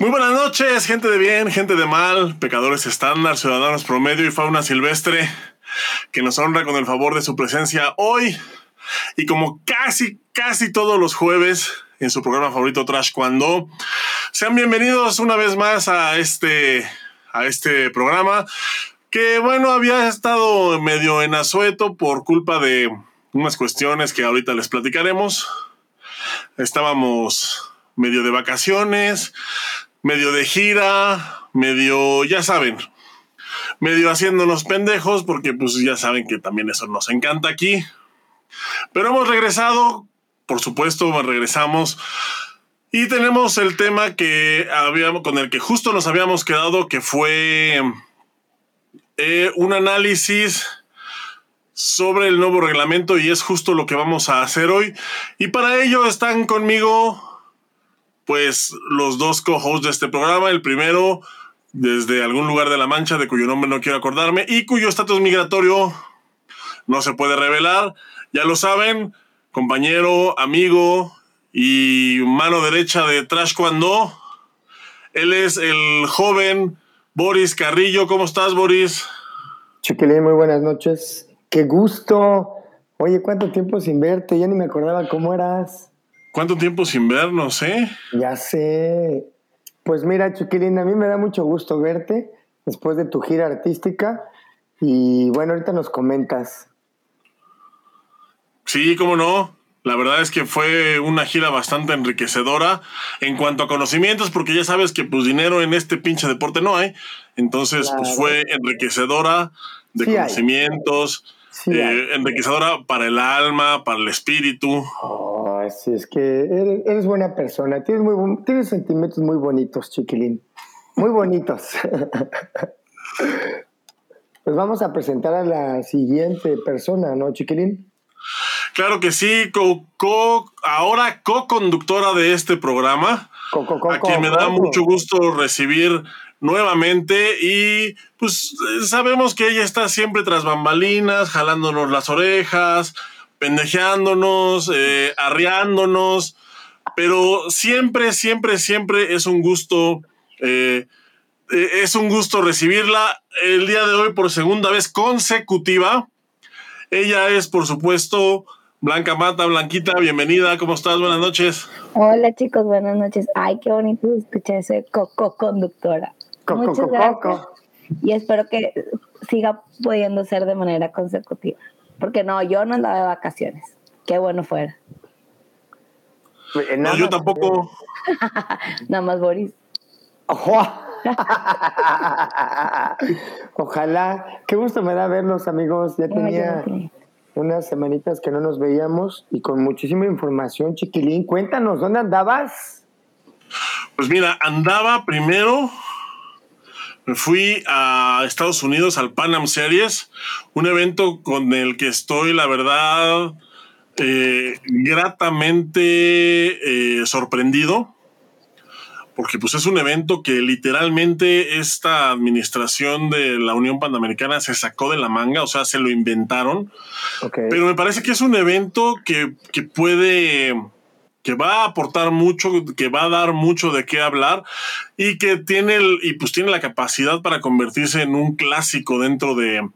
Muy buenas noches, gente de bien, gente de mal, pecadores estándar, ciudadanos promedio y fauna silvestre, que nos honra con el favor de su presencia hoy. Y como casi, casi todos los jueves en su programa favorito Trash Cuando, sean bienvenidos una vez más a este, a este programa que bueno, había estado medio en asueto por culpa de unas cuestiones que ahorita les platicaremos. Estábamos medio de vacaciones, medio de gira, medio, ya saben, medio haciéndonos pendejos, porque pues ya saben que también eso nos encanta aquí. Pero hemos regresado, por supuesto, regresamos. Y tenemos el tema que habíamos, con el que justo nos habíamos quedado, que fue eh, un análisis sobre el nuevo reglamento y es justo lo que vamos a hacer hoy. Y para ello están conmigo pues los dos co-hosts de este programa. El primero, desde algún lugar de la Mancha, de cuyo nombre no quiero acordarme, y cuyo estatus migratorio no se puede revelar. Ya lo saben, compañero, amigo y mano derecha de Trash Cuando. Él es el joven Boris Carrillo. ¿Cómo estás, Boris? Chiquilín, muy buenas noches. Qué gusto. Oye, ¿cuánto tiempo sin verte? Ya ni me acordaba cómo eras. ¿Cuánto tiempo sin vernos, eh? Ya sé. Pues mira, Chiquilín, a mí me da mucho gusto verte después de tu gira artística. Y bueno, ahorita nos comentas. Sí, cómo no. La verdad es que fue una gira bastante enriquecedora en cuanto a conocimientos, porque ya sabes que pues dinero en este pinche deporte no hay. Entonces, pues fue enriquecedora de conocimientos, eh, enriquecedora para el alma, para el espíritu. Oh, sí, es que eres, buena persona, tienes, muy, tienes sentimientos muy bonitos, chiquilín. Muy bonitos. pues vamos a presentar a la siguiente persona, ¿no, chiquilín? Claro que sí, co, ahora co-conductora de este programa, a quien me da mucho gusto recibir nuevamente y pues sabemos que ella está siempre tras bambalinas, jalándonos las orejas, pendejeándonos, eh, arreándonos, pero siempre, siempre, siempre es un gusto, eh, eh, es un gusto recibirla el día de hoy por segunda vez consecutiva. Ella es, por supuesto, Blanca Mata, Blanquita, bienvenida, ¿cómo estás? Buenas noches. Hola chicos, buenas noches. Ay, qué bonito escuchar ese coco conductora. Muchas gracias. Y espero que siga pudiendo ser de manera consecutiva. Porque no, yo no andaba de vacaciones. Qué bueno fuera. No, yo tampoco. Nada más Boris. Ojalá. Qué gusto me da verlos, amigos. Ya tenía unas semanitas que no nos veíamos y con muchísima información, chiquilín. Cuéntanos, ¿dónde andabas? Pues mira, andaba primero me fui a Estados Unidos al Pan Am Series, un evento con el que estoy, la verdad, eh, gratamente eh, sorprendido, porque pues es un evento que literalmente esta administración de la Unión Panamericana se sacó de la manga, o sea, se lo inventaron. Pero me parece que es un evento que, que puede que va a aportar mucho, que va a dar mucho de qué hablar y que tiene el, y pues tiene la capacidad para convertirse en un clásico dentro de,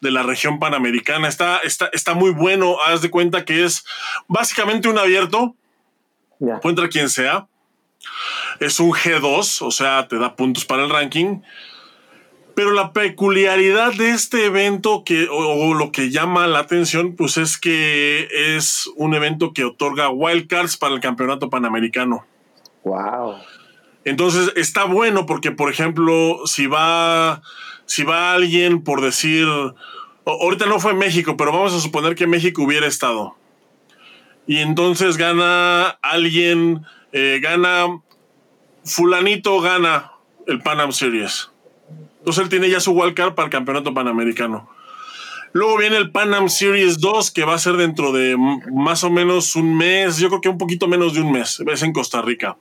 la región panamericana. Está, está, está muy bueno, haz de cuenta que es básicamente un abierto, encuentra quien sea. Es un G2, o sea, te da puntos para el ranking. Pero la peculiaridad de este evento que, o, lo que llama la atención, pues es que es un evento que otorga wildcards para el campeonato panamericano. Wow. Entonces está bueno porque, por ejemplo, si va, si va alguien por decir, ahorita no fue México, pero vamos a suponer que México hubiera estado. Y entonces gana alguien, eh, gana, fulanito gana el Pan Series entonces él tiene ya su wildcard para el campeonato panamericano. Luego viene el Pan Am Series 2, que va a ser dentro de más o menos un mes, yo creo que un poquito menos de un mes, es en Costa Rica.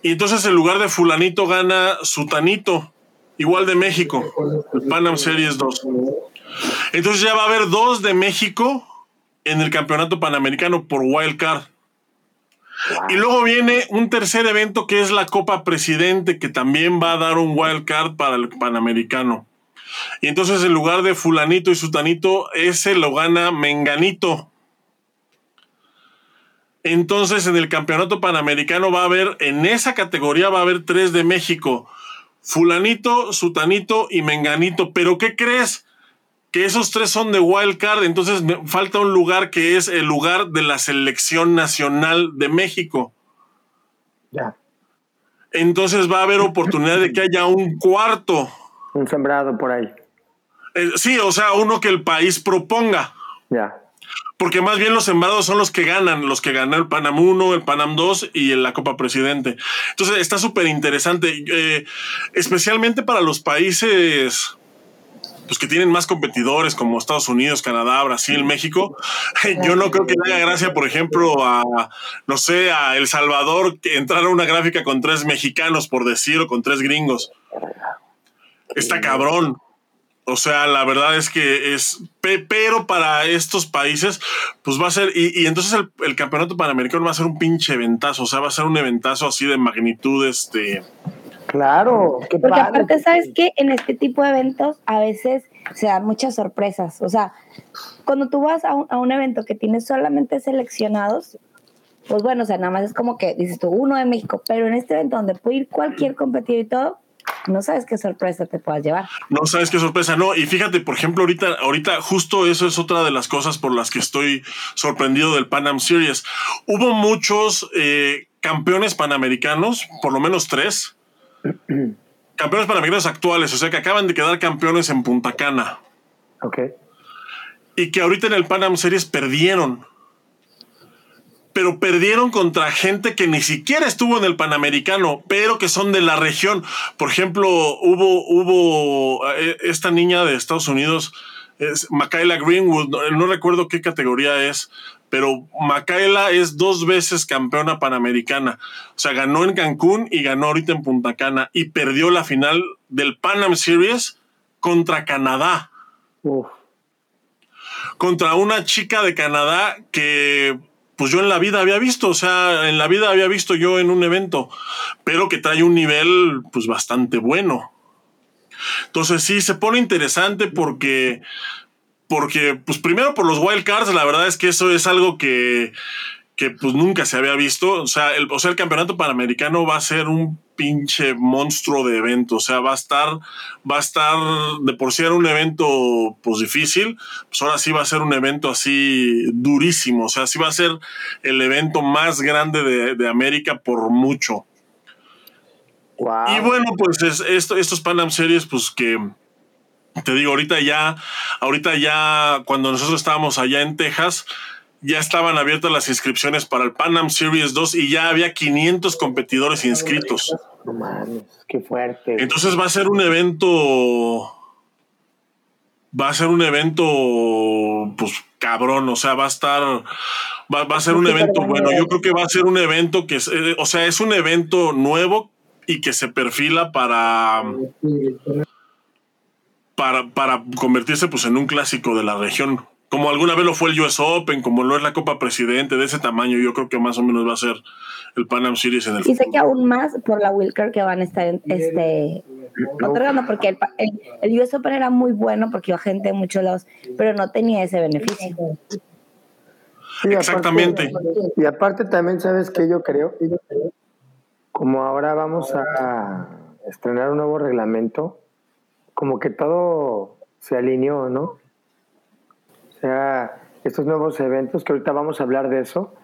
Y entonces en lugar de fulanito gana sutanito, igual de México, el Pan Am Series 2. Entonces ya va a haber dos de México en el campeonato panamericano por wildcard. Y luego viene un tercer evento que es la Copa Presidente, que también va a dar un wild card para el Panamericano. Y entonces en lugar de fulanito y sutanito, ese lo gana Menganito. Entonces en el Campeonato Panamericano va a haber, en esa categoría va a haber tres de México. Fulanito, Sutanito y Menganito. Pero ¿qué crees? Que esos tres son de wild card. Entonces me falta un lugar que es el lugar de la selección nacional de México. Ya. Entonces va a haber oportunidad de que haya un cuarto. Un sembrado por ahí. Eh, sí, o sea, uno que el país proponga. Ya. Porque más bien los sembrados son los que ganan, los que ganan el Panam 1, el Panam 2 y la Copa Presidente. Entonces está súper interesante, eh, especialmente para los países pues, que tienen más competidores como Estados Unidos, Canadá, Brasil, México. Yo no creo que le haga gracia, por ejemplo, a, no sé, a El Salvador que entrara una gráfica con tres mexicanos, por decirlo, con tres gringos. Está cabrón. O sea, la verdad es que es, pero para estos países, pues va a ser, y, entonces el, campeonato panamericano va a ser un pinche eventazo, o sea, va a ser un eventazo así de magnitud, este. Claro, qué Porque aparte, ¿sabes que En este tipo de eventos a veces se dan muchas sorpresas. O sea, cuando tú vas a un, a un evento que tiene solamente seleccionados, pues bueno, o sea, nada más es como que dices tú, uno de México, pero en este evento donde puede ir cualquier competidor y todo, no sabes qué sorpresa te puedas llevar. No sabes qué sorpresa, no. Y fíjate, por ejemplo, ahorita, ahorita justo eso es otra de las cosas por las que estoy sorprendido del Pan Am Series. Hubo muchos eh, campeones panamericanos, por lo menos tres. Campeones panamericanos actuales, o sea que acaban de quedar campeones en Punta Cana. Ok. Y que ahorita en el Pan Am Series perdieron pero perdieron contra gente que ni siquiera estuvo en el Panamericano, pero que son de la región. Por ejemplo, hubo, hubo eh, esta niña de Estados Unidos, es Michaela Greenwood, no, recuerdo qué categoría es, pero Michaela es dos veces campeona panamericana. O sea, ganó en Cancún y ganó ahorita en Punta Cana y perdió la final del Pan Series contra Canadá. Contra una chica de Canadá que pues yo en la vida había visto, o sea, en la vida había visto yo en un evento, pero que trae un nivel pues bastante bueno. Entonces sí, se pone interesante porque, porque pues primero por los wild cards, la verdad es que eso es algo que, que pues nunca se había visto. O sea, el, o sea, el campeonato panamericano va a ser un pinche monstruo de evento. O sea, va a estar, va a estar, de por sí era un evento pues difícil, pues ahora sí va a ser un evento así durísimo. O sea, sí va a ser el evento más grande de, América por mucho. Y bueno, pues es, esto, estos Pan Series, pues que te digo, ahorita ya, ahorita ya, cuando nosotros estábamos allá en Texas, ya estaban abiertas las inscripciones para el Pan Am Series 2 y ya había 500 competidores inscritos. No mames, qué fuerte. Entonces va a ser un evento. Va a ser un evento, pues cabrón, o sea, va a estar. Va, a ser un evento bueno. Yo creo que va a ser un evento que, eh, o sea, es un evento nuevo y que se perfila para. Para, para convertirse pues en un clásico de la región como alguna vez lo fue el US Open, como lo es la Copa Presidente de ese tamaño, yo creo que más o menos va a ser el Pan Am Series en el Y sé que aún más por la Wilker que van a estar este, otorgando, porque el, el, US Open era muy bueno porque iba gente de muchos lados, pero no tenía ese beneficio. Exactamente. y aparte también, ¿sabes que Yo creo, como ahora vamos a estrenar un nuevo reglamento, como que todo se alineó, ¿no? sea, estos nuevos eventos, que ahorita vamos a hablar de eso,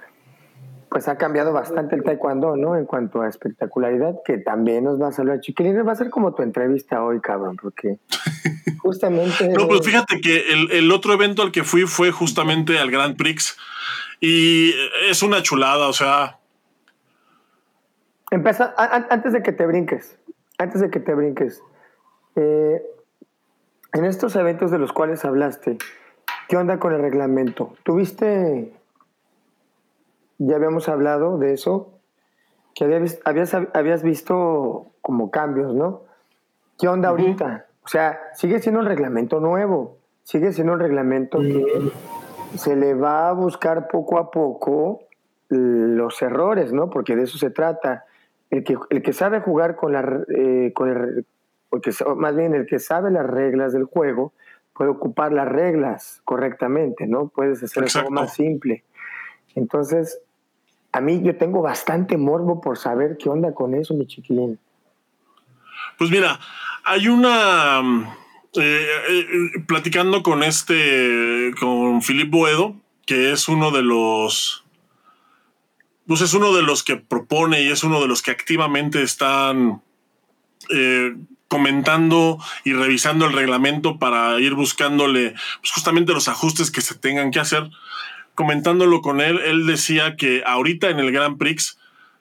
pues ha cambiado bastante el taekwondo, ¿no? En cuanto a espectacularidad, que también nos va a saludar. Chiquilín, va a ser como tu entrevista hoy, cabrón, porque justamente... no, pues fíjate que el, el, otro evento al que fui fue justamente al Grand Prix y es una chulada, o sea... Empieza, antes de que te brinques, antes de que te brinques, eh, en estos eventos de los cuales hablaste, ¿Qué onda con el reglamento? ¿Tuviste, ya habíamos hablado de eso, que habías, habías, visto como cambios, ¿no? ¿Qué onda ahorita? O sea, sigue siendo un reglamento nuevo, sigue siendo un reglamento que se le va a buscar poco a poco los errores, ¿no? Porque de eso se trata. El que, el que sabe jugar con la, eh, con el, porque más bien el que sabe las reglas del juego puede ocupar las reglas correctamente, ¿no? Puedes hacer el juego más simple. Entonces, a mí yo tengo bastante morbo por saber qué onda con eso, mi chiquilín. Pues mira, hay una eh, eh, platicando con este, con Philip Boedo, que es uno de los, pues es uno de los que propone y es uno de los que activamente están eh, comentando y revisando el reglamento para ir buscándole pues, justamente los ajustes que se tengan que hacer. Comentándolo con él, él decía que ahorita en el Grand Prix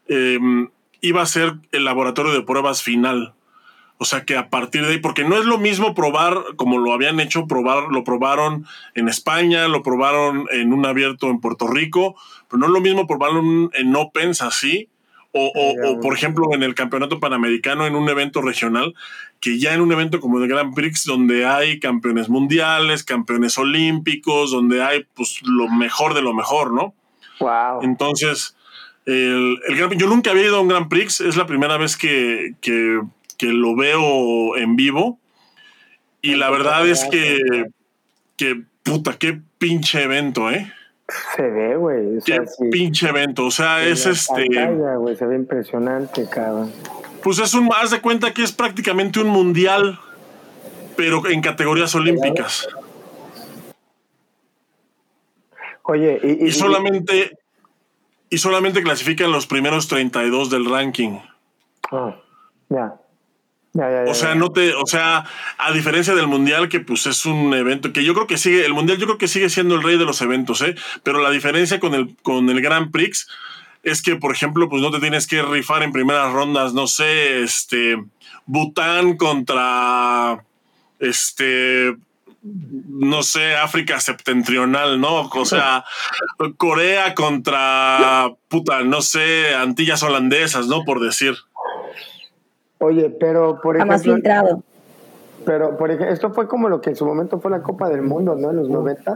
em, iba a ser el laboratorio de pruebas final. O sea que a partir de ahí, porque no es lo mismo probar como lo habían hecho, probar, lo probaron en España, lo probaron en un abierto en Puerto Rico, pero no es lo mismo probarlo en Opens así, o, o, por ejemplo en el Campeonato Panamericano en un evento regional, que ya en un evento como el Grand Prix, donde hay campeones mundiales, campeones olímpicos, donde hay pues lo mejor de lo mejor, ¿no? Wow. Entonces, el, el yo nunca había ido a un Grand Prix, es la primera vez que, que que lo veo en vivo. Y la verdad es que, que puta, qué pinche evento, ¿eh? Se ve, güey. qué pinche evento. O sea, es este. se ve impresionante, cabrón. Pues es un. Haz de cuenta que es prácticamente un mundial, pero en categorías olímpicas. Oye, y, y solamente. Y solamente clasifican los primeros 32 del ranking. Ah, ya o sea, no te, o sea, a diferencia del mundial, que pues es un evento que yo creo que sigue, el mundial yo creo que sigue siendo el rey de los eventos, ¿eh? Pero la diferencia con el, con el Grand Prix es que, por ejemplo, pues no te tienes que rifar en primeras rondas, no sé, este, Bután contra, este, no sé, África septentrional, ¿no? O sea, Corea contra, puta, no sé, Antillas holandesas, ¿no? Por decir. Oye, pero por ejemplo. filtrado. Pero por ejemplo, esto fue como lo que en su momento fue la Copa del Mundo, ¿no? En los 90,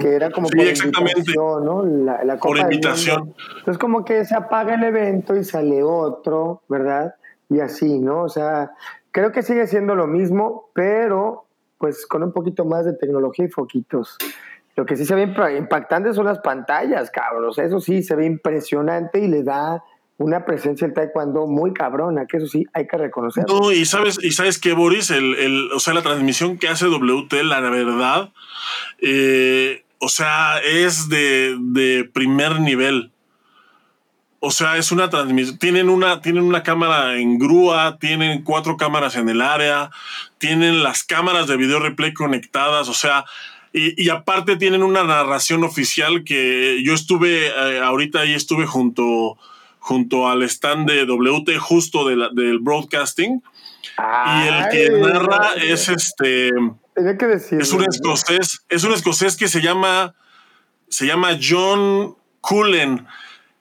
que era como por invitación, ¿no? La, Copa por invitación. Entonces como que se apaga el evento y sale otro, ¿verdad? Y así, ¿no? O sea, creo que sigue siendo lo mismo, pero pues con un poquito más de tecnología y foquitos. Lo que sí se ve impactante son las pantallas, cabrón. eso sí se ve impresionante y le da una presencia del taekwondo muy cabrona, que eso sí hay que reconocerlo. No, y sabes, y sabes que Boris, el, el, o sea, la transmisión que hace WT, la verdad, eh, o sea, es de, de, primer nivel. O sea, es una transmisión. Tienen una, tienen una cámara en grúa, tienen cuatro cámaras en el área, tienen las cámaras de video replay conectadas, o sea, y, y aparte tienen una narración oficial que yo estuve, eh, ahorita ahí estuve junto junto al stand de WT justo del broadcasting. y el que narra es este. que decir. Es un escocés, es un escocés que se llama, se llama John Cullen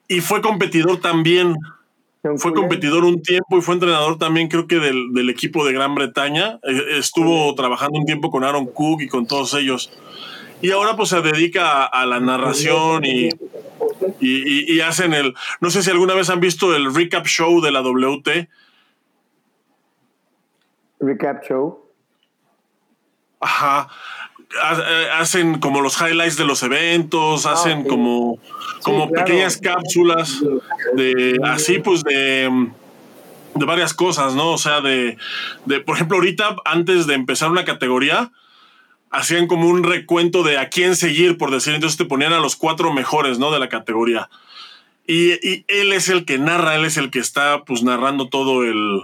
y fue competidor también. fue competidor un tiempo y fue entrenador también, creo que del, equipo de Gran Bretaña. E, estuvo trabajando un tiempo con Aaron Cook y con todos ellos. Y ahora pues se dedica a la narración y, y, hacen el. No sé si alguna vez han visto el recap show de la WT. Recap show. Ajá. Eh, hacen como los highlights de los eventos, ah, hacen como, como pequeñas cápsulas de así, pues de, de varias cosas, ¿no? O sea, de, de, por ejemplo, ahorita, antes de empezar una categoría, hacían como un recuento de a quién seguir, por decir, entonces te ponían a los cuatro mejores, ¿no? De la categoría. Y, él es el que narra, él es el que está pues narrando todo el,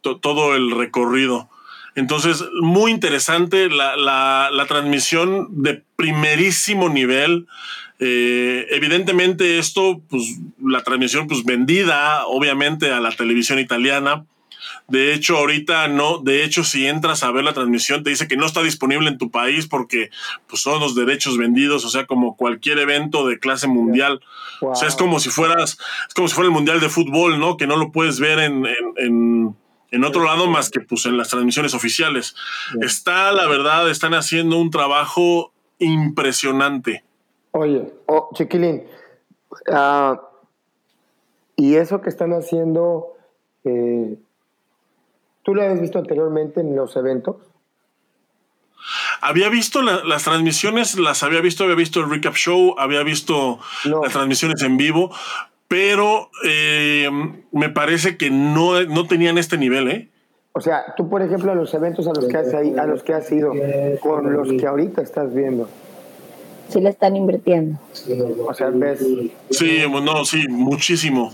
todo el recorrido. Entonces, muy interesante la, la, transmisión de primerísimo nivel. Eh, evidentemente esto, pues la transmisión pues vendida obviamente a la televisión italiana. De hecho, ahorita no, de hecho, si entras a ver la transmisión, te dice que no está disponible en tu país porque pues, son los derechos vendidos, o sea, como cualquier evento de clase mundial. O sea, es como si fueras, es como si fuera el mundial de fútbol, ¿no? Que no lo puedes ver en, en, en, otro lado más que pues en las transmisiones oficiales. Está, la verdad, están haciendo un trabajo impresionante. Oye, oh, Chiquilín, Ah, y eso que están haciendo, eh, ¿tú lo habías visto anteriormente en los eventos? Había visto las transmisiones, las había visto, había visto el recap show, había visto las transmisiones en vivo, pero eh, me parece que no, no tenían este nivel, ¿eh? O sea, tú, por ejemplo, a los eventos a los que has, a los que has ido, con los que ahorita estás viendo. Sí le están invirtiendo. O sea, ves. Sí, no, sí, muchísimo.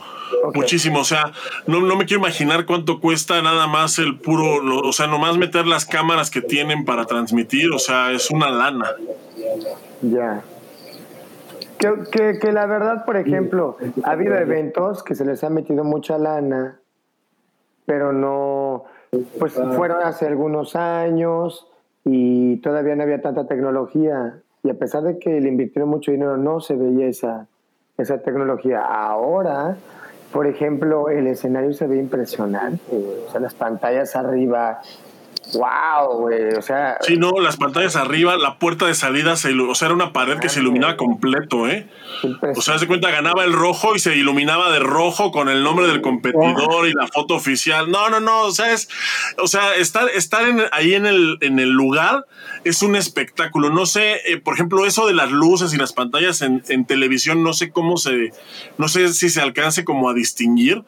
Muchísimo, o sea, no, no me quiero imaginar cuánto cuesta nada más el puro, o sea, nomás meter las cámaras que tienen para transmitir, o sea, es una lana. Ya. Que, que, la verdad, por ejemplo, ha habido eventos que se les ha metido mucha lana, pero no, pues fueron hace algunos años y todavía no había tanta tecnología. Y a pesar de que le invirtieron mucho dinero, no se veía esa, esa tecnología. Ahora por ejemplo, el escenario se ve impresionante, o sea, las pantallas arriba, wow, güey, o sea... Sí, no, las pantallas arriba, la puerta de salida, se, o sea, era una pared que se iluminaba completo, ¿eh? O sea, se cuenta, ganaba el rojo y se iluminaba de rojo con el nombre del competidor y la foto oficial. No, no, no, o sea, es, o sea, estar, estar ahí en el, en el lugar es un espectáculo. No sé, eh, por ejemplo, eso de las luces y las pantallas en, en, televisión, no sé cómo se, no sé si se alcance como a distinguir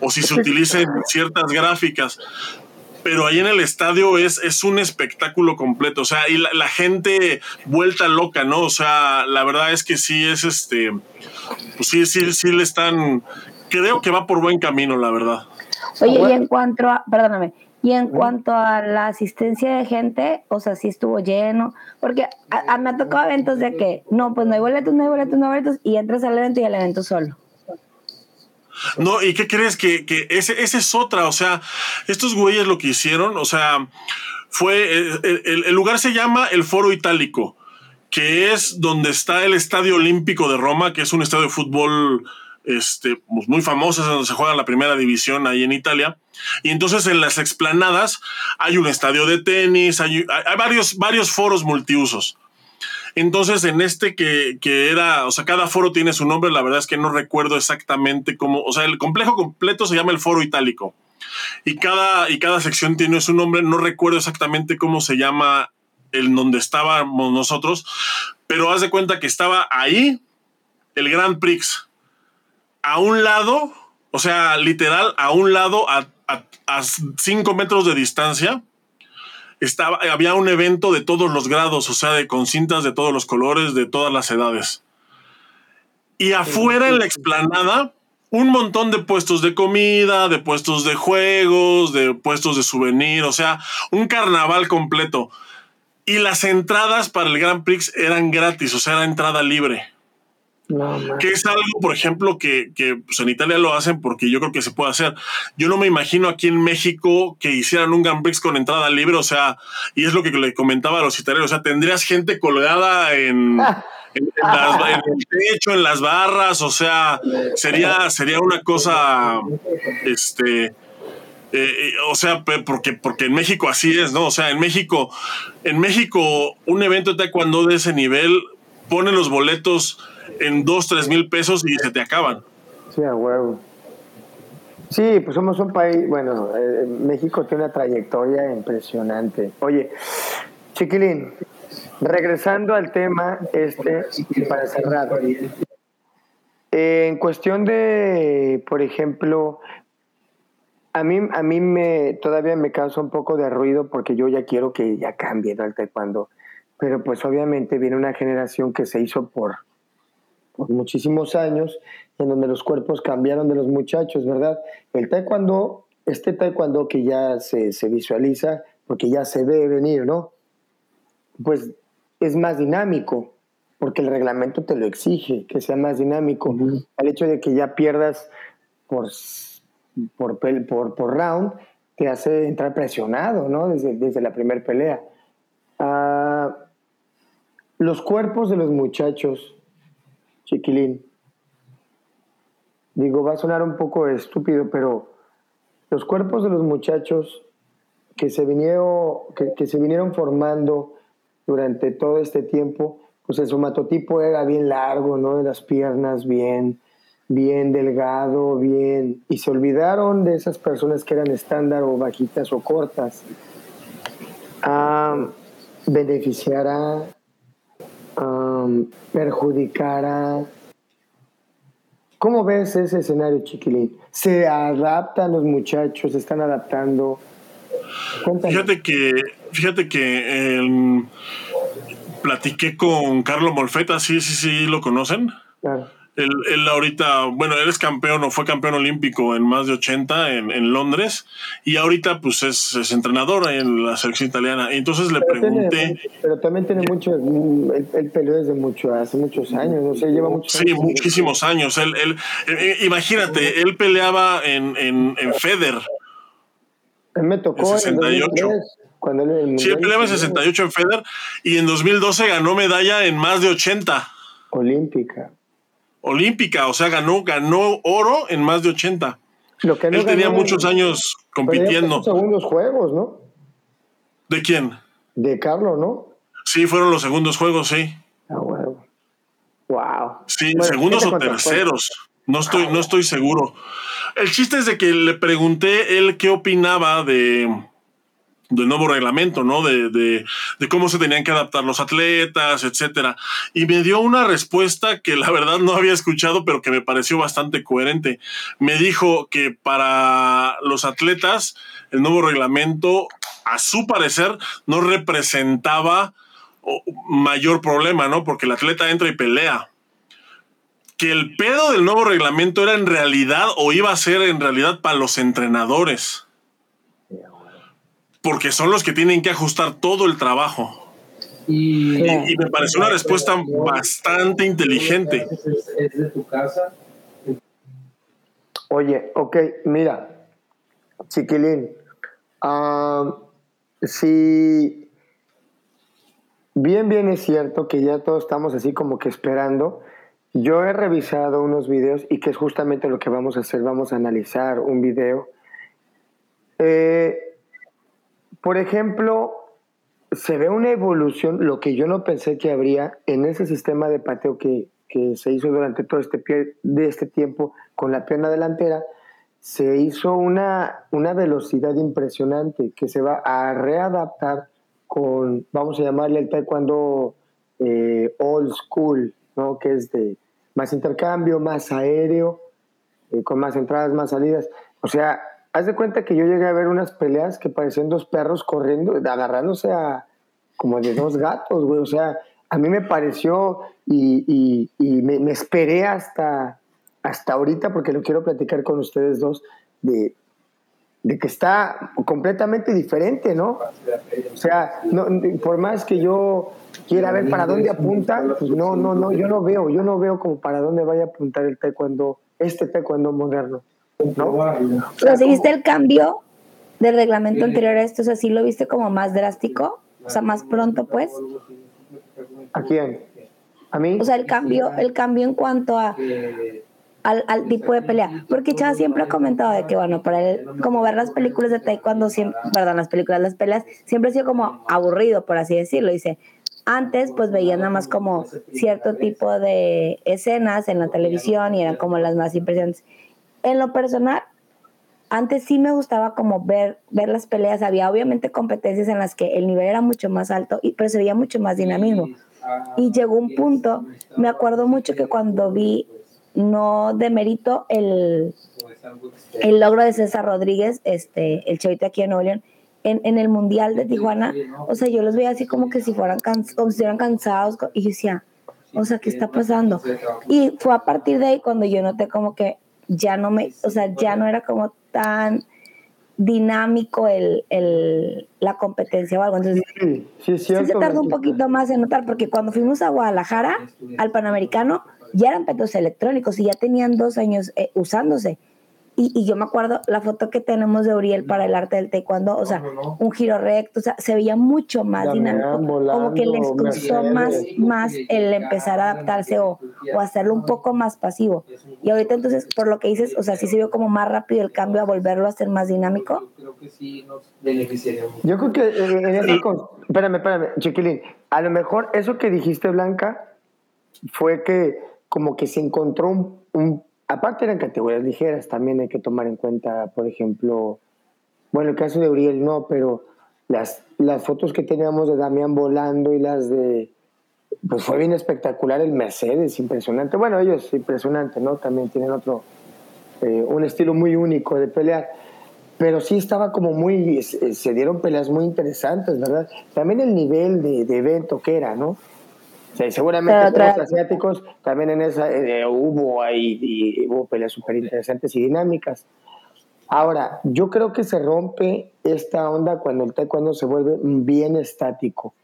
o si se utilicen ciertas gráficas. Pero ahí en el estadio es, es un espectáculo completo, o sea, y la, gente vuelta loca, ¿no? O sea, la verdad es que sí es este, pues sí, sí, sí le están, creo que va por buen camino, la verdad. Oye, y en cuanto a, perdóname, y en cuanto a la asistencia de gente, o sea, sí estuvo lleno, porque a, me ha tocado eventos de que, no, pues no hay boletos, no hay boletos, no hay boletos, y entras al evento y al evento solo. No, ¿y qué crees? Que, que ese, esa es otra, o sea, estos güeyes lo que hicieron, o sea, fue, el, el lugar se llama el Foro Itálico, que es donde está el Estadio Olímpico de Roma, que es un estadio de fútbol este, pues, muy famosas donde se juega la primera división ahí en Italia. Y entonces en las explanadas hay un estadio de tenis, hay, varios, varios foros multiusos. Entonces, en este que, que, era, o sea, cada foro tiene su nombre, la verdad es que no recuerdo exactamente cómo, o sea, el complejo completo se llama el foro itálico. Y cada, y cada sección tiene su nombre, no recuerdo exactamente cómo se llama el donde estábamos nosotros, pero haz de cuenta que estaba ahí el Grand Prix, a un lado, o sea, literal, a un lado, a, cinco metros de distancia, estaba, había un evento de todos los grados, o sea, de con cintas de todos los colores, de todas las edades. Y afuera en la explanada, un montón de puestos de comida, de puestos de juegos, de puestos de souvenir, o sea, un carnaval completo. Y las entradas para el Grand Prix eran gratis, o sea, era entrada libre que es algo, por ejemplo, que, pues, en Italia lo hacen porque yo creo que se puede hacer. Yo no me imagino aquí en México que hicieran un Grand Prix con entrada libre, o sea, y es lo que le comentaba a los italianos, o sea, tendrías gente colgada en, en, el techo, en las barras, o sea, sería, sería una cosa, este, eh, eh, o sea, porque, porque en México así es, ¿no? O sea, en México, en México, un evento de taekwondo de ese nivel pone los boletos en dos, tres mil pesos y se te acaban. Sí, huevo. Sí, pues somos un país, bueno, eh, México tiene una trayectoria impresionante. Oye, Chiquilín, regresando al tema este, para cerrar. en cuestión de, por ejemplo, a mí, a mí me todavía me causa un poco de ruido porque yo ya quiero que ya cambie ¿no? el taekwondo. Pero pues obviamente viene una generación que se hizo por, por muchísimos años, en donde los cuerpos cambiaron de los muchachos, ¿verdad? El taekwondo, este taekwondo que ya se, visualiza, porque ya se ve venir, ¿no? Pues es más dinámico, porque el reglamento te lo exige, que sea más dinámico. El hecho de que ya pierdas por, por, por, por round, te hace entrar presionado, ¿no? Desde, desde la primera pelea. Ah, los cuerpos de los muchachos chiquilín. Digo, va a sonar un poco estúpido, pero los cuerpos de los muchachos que se vinieron, formando durante todo este tiempo pues el somatotipo era bien largo, ¿no? De las piernas bien, bien delgado, bien... Y se olvidaron de esas personas que eran estándar o bajitas o cortas. a beneficiar a, perjudicar a... ¿Cómo ves ese escenario, chiquilín? ¿Se adaptan los muchachos? ¿Se están adaptando? Fíjate que, fíjate que em, platiqué con Carlos Molfeta, sí, sí, sí, lo conocen. Claro. Él, él, ahorita, bueno, él es campeón o fue campeón olímpico en más de 80 en, en Londres y ahorita pues es, es, entrenador en la selección italiana. Y entonces le pregunté... pero también tiene mucho, él, él, peleó desde mucho, hace muchos años, no sé, lleva muchos Sí, muchísimos años. Él, él, eh, imagínate, él peleaba en, en, en Feder. Él me tocó en 68. En cuando él, sí, él peleaba en 68 en Feder y en 2012 ganó medalla en más de 80. Olímpica olímpica, o sea, ganó, ganó oro en más de 80. Lo que no Él tenía muchos años compitiendo. Los segundos juegos, ¿no? ¿De quién? De Carlos, ¿no? Sí, fueron los segundos juegos, sí. Ah, bueno. Wow. Sí, segundos o terceros. No estoy, no estoy seguro. El chiste es de que le pregunté él qué opinaba de, del nuevo reglamento, ¿no? De, de, de, cómo se tenían que adaptar los atletas, etcétera. Y me dio una respuesta que la verdad no había escuchado, pero que me pareció bastante coherente. Me dijo que para los atletas el nuevo reglamento, a su parecer, no representaba mayor problema, ¿no? Porque el atleta entra y pelea. Que el pedo del nuevo reglamento era en realidad o iba a ser en realidad para los entrenadores porque son los que tienen que ajustar todo el trabajo. Y, me pareció una respuesta bastante inteligente. ¿Es de tu casa? Oye, ok, mira, chiquilín, si bien, bien es cierto que ya todos estamos así como que esperando, yo he revisado unos videos y que es justamente lo que vamos a hacer, vamos a analizar un video. Eh, por ejemplo, se ve una evolución, lo que yo no pensé que habría en ese sistema de pateo que, se hizo durante todo este, pie, de este tiempo con la pierna delantera, se hizo una, una velocidad impresionante que se va a readaptar con, vamos a llamarle el taekwondo eh, old school, ¿no? que es de más intercambio, más aéreo, eh, con más entradas, más salidas. O sea, haz de cuenta que yo llegué a ver unas peleas que parecían dos perros corriendo, agarrándose a como de dos gatos, güey. O sea, a mí me pareció y, me, esperé hasta, hasta ahorita, porque lo quiero platicar con ustedes dos, de, que está completamente diferente, ¿no? O sea, no, por más que yo quiera ver para dónde apunta, pues no, no, no, yo no veo, yo no veo como para dónde vaya a apuntar el taekwondo, este taekwondo moderno. ¿No? Viste el cambio del reglamento anterior a esto, o sea, sí lo viste como más drástico, o sea, más pronto, pues. ¿A quién? ¿A mí? O sea, el cambio, el cambio en cuanto a al, al, tipo de pelea. Porque Chava siempre ha comentado de que, bueno, para él, como ver las películas de taekwondo, siempre, perdón, las películas, las peleas, siempre ha sido como aburrido, por así decirlo. Dice, antes pues veía nada más como cierto tipo de escenas en la televisión y eran como las más impresionantes en lo personal, antes sí me gustaba como ver, ver las peleas. Había obviamente competencias en las que el nivel era mucho más alto, y, pero se veía mucho más dinamismo. Y llegó un punto, me acuerdo mucho que cuando vi, no demerito el, el logro de César Rodríguez, este, el chavito aquí en Nuevo León, en, en, el Mundial de Tijuana, o sea, yo los veía así como que si fueran, como si estuvieran cansados, y yo decía, o sea, ¿qué está pasando? Y fue a partir de ahí cuando yo noté como que ya no me, o sea, ya no era como tan dinámico el, el, la competencia o algo. Entonces, sí, se tardó un poquito más en notar, porque cuando fuimos a Guadalajara, al Panamericano, ya eran petos electrónicos y ya tenían dos años eh, usándose. Y, yo me acuerdo la foto que tenemos de Uriel para el arte del taekwondo, o sea, un giro recto, o sea, se veía mucho más dinámico, como que les costó más, más el empezar a adaptarse o, o, hacerlo un poco más pasivo. Y ahorita entonces, por lo que dices, o sea, sí se vio como más rápido el cambio a volverlo a hacer más dinámico. Yo creo que sí nos beneficiaría mucho. Yo creo que eh, cosa, espérame, espérame, Chiquilín, a lo mejor eso que dijiste, Blanca, fue que como que se encontró un, un aparte eran categorías ligeras, también hay que tomar en cuenta, por ejemplo, bueno, el caso de Uriel no, pero las, las fotos que teníamos de Damián volando y las de, pues fue bien espectacular el Mercedes, impresionante. Bueno, ellos impresionante, ¿no? También tienen otro, eh, un estilo muy único de pelear. Pero sí estaba como muy, se dieron peleas muy interesantes, ¿verdad? También el nivel de evento que era, ¿no? Seguramente los asiáticos también en esa eh, hubo ahí y, hubo peleas súper interesantes y dinámicas. Ahora, yo creo que se rompe esta onda cuando el taekwondo se vuelve bien estático.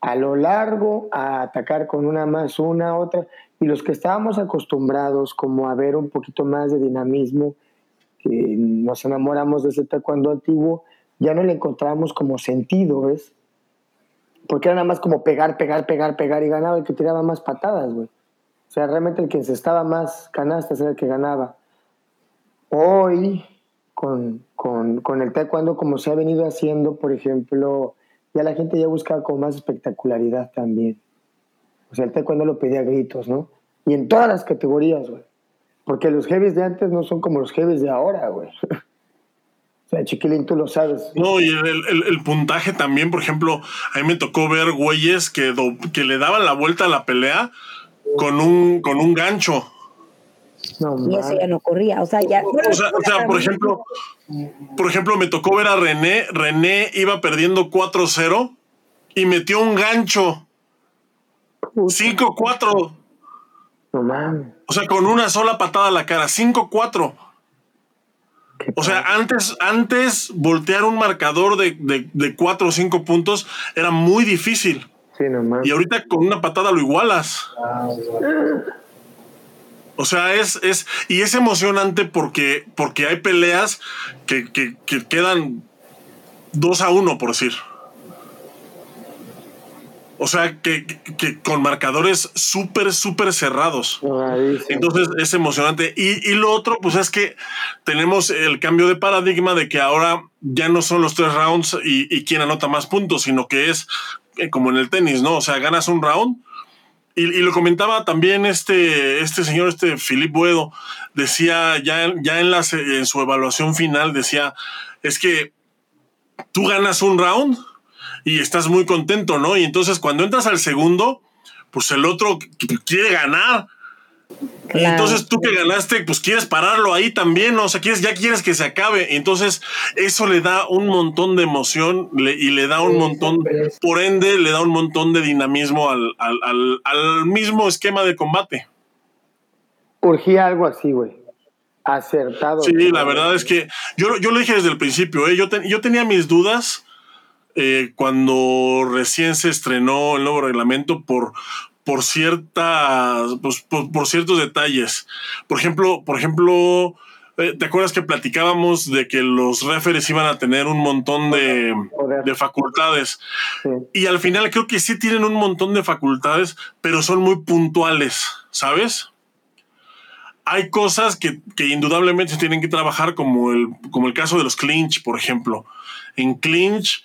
A lo largo, a atacar con una más, una, otra. Y los que estábamos acostumbrados como a ver un poquito más de dinamismo, que nos enamoramos de ese taekwondo antiguo, ya no le encontramos como sentido, ¿ves? Porque era nada más como pegar, pegar, pegar, pegar y ganaba el que tiraba más patadas, güey. O sea, realmente el que se estaba más canastas era el que ganaba. Hoy, con, con, con el taekwondo, como se ha venido haciendo, por ejemplo, ya la gente ya busca con más espectacularidad también. O sea, el taekwondo lo pedía a gritos, ¿no? Y en todas las categorías, güey. Porque los heavies de antes no son como los heavies de ahora, güey. sea, Chiquilín, tú lo sabes. No, y el, puntaje también, por ejemplo, a mí me tocó ver güeyes que, que le daban la vuelta a la pelea con un, con un gancho. No, y eso ya no ocurría. O sea, ya. O sea, por ejemplo, por ejemplo, me tocó ver a René. René iba perdiendo 4-0 y metió un gancho. 5-4. No mames. O sea, con una sola patada a la cara. 5-4. O sea, antes, antes voltear un marcador de, de, cuatro o cinco puntos era muy difícil. Sí, nomás. Y ahorita con una patada lo igualas. O sea, es, es, y es emocionante porque, porque hay peleas que, que, que quedan dos a uno, por decir. O sea, que, con marcadores súper, súper cerrados. Entonces es emocionante. Y, lo otro, pues es que tenemos el cambio de paradigma de que ahora ya no son los tres rounds y, y quien anota más puntos, sino que es eh, como en el tenis, ¿no? O sea, ganas un round. Y, lo comentaba también este, este señor, este Filip Buedo, decía ya, ya en, la, en su evaluación final, decía, es que tú ganas un round y estás muy contento, ¿no? Y entonces cuando entras al segundo, pues el otro quiere ganar. Y entonces tú que ganaste, pues quieres pararlo ahí también, ¿no? O sea, quieres, ya quieres que se acabe. Entonces eso le da un montón de emoción y le da un montón, por ende, le da un montón de dinamismo al, al, mismo esquema de combate. Urgía algo así, güey. Acertado. Sí, la verdad es que yo, yo lo dije desde el principio, ¿eh? yo, yo tenía mis dudas eh, cuando recién se estrenó el nuevo reglamento por, por ciertas, pues, por, ciertos detalles. Por ejemplo, por ejemplo, eh, ¿te acuerdas que platicábamos de que los referees iban a tener un montón de, de facultades? Y al final creo que sí tienen un montón de facultades, pero son muy puntuales, ¿sabes? Hay cosas que, que indudablemente tienen que trabajar, como el, como el caso de los clinch, por ejemplo. En clinch,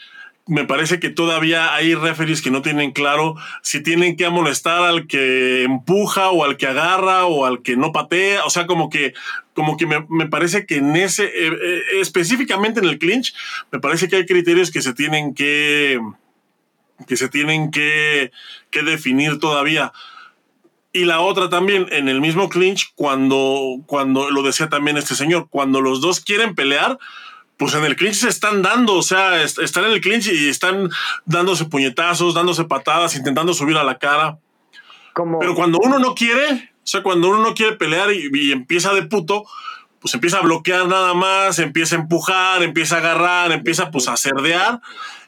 me parece que todavía hay referees que no tienen claro si tienen que amonestar al que empuja o al que agarra o al que no patea. O sea, como que, como que me, parece que en ese, eh, eh, específicamente en el clinch, me parece que hay criterios que se tienen que, que se tienen que, que definir todavía. Y la otra también, en el mismo clinch, cuando, cuando lo decía también este señor, cuando los dos quieren pelear, pues en el clinch se están dando, o sea, están en el clinch y están dándose puñetazos, dándose patadas, intentando subir a la cara. Pero cuando uno no quiere, o sea, cuando uno no quiere pelear y, empieza de puto, pues empieza a bloquear nada más, empieza a empujar, empieza a agarrar, empieza pues a cerdear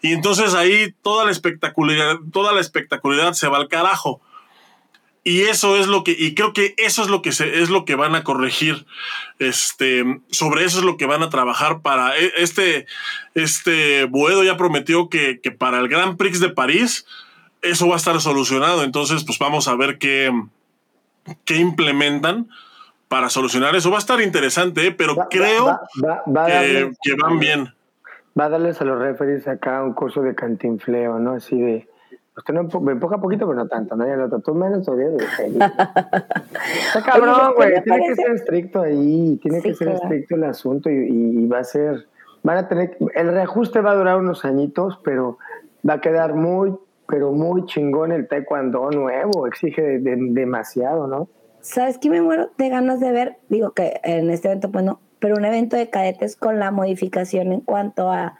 y entonces ahí toda la espectacularidad, toda la espectacularidad se va al carajo. Y eso es lo que, y creo que eso es lo que se, es lo que van a corregir. Este, sobre eso es lo que van a trabajar para e, este, este Boedo ya prometió que, que para el Grand Prix de París eso va a estar solucionado. Entonces, pues vamos a ver qué, qué implementan para solucionar eso. Va a estar interesante, ¿eh? pero creo que, van bien. Va a darles a los referees acá un curso de cantinfleo, ¿no? Así de Usted no me empuja poquito, pero no tanto, ¿no? Y el otro, tú menos todavía. Está cabrón, güey. Tiene que ser estricto ahí, tiene que ser estricto el asunto y, va a ser, van a tener, el reajuste va a durar unos añitos, pero va a quedar muy, pero muy chingón el taekwondo nuevo, exige demasiado, ¿no? ¿Sabes qué me muero de ganas de ver? Digo que en este evento, pues no, pero un evento de cadetes con la modificación en cuanto a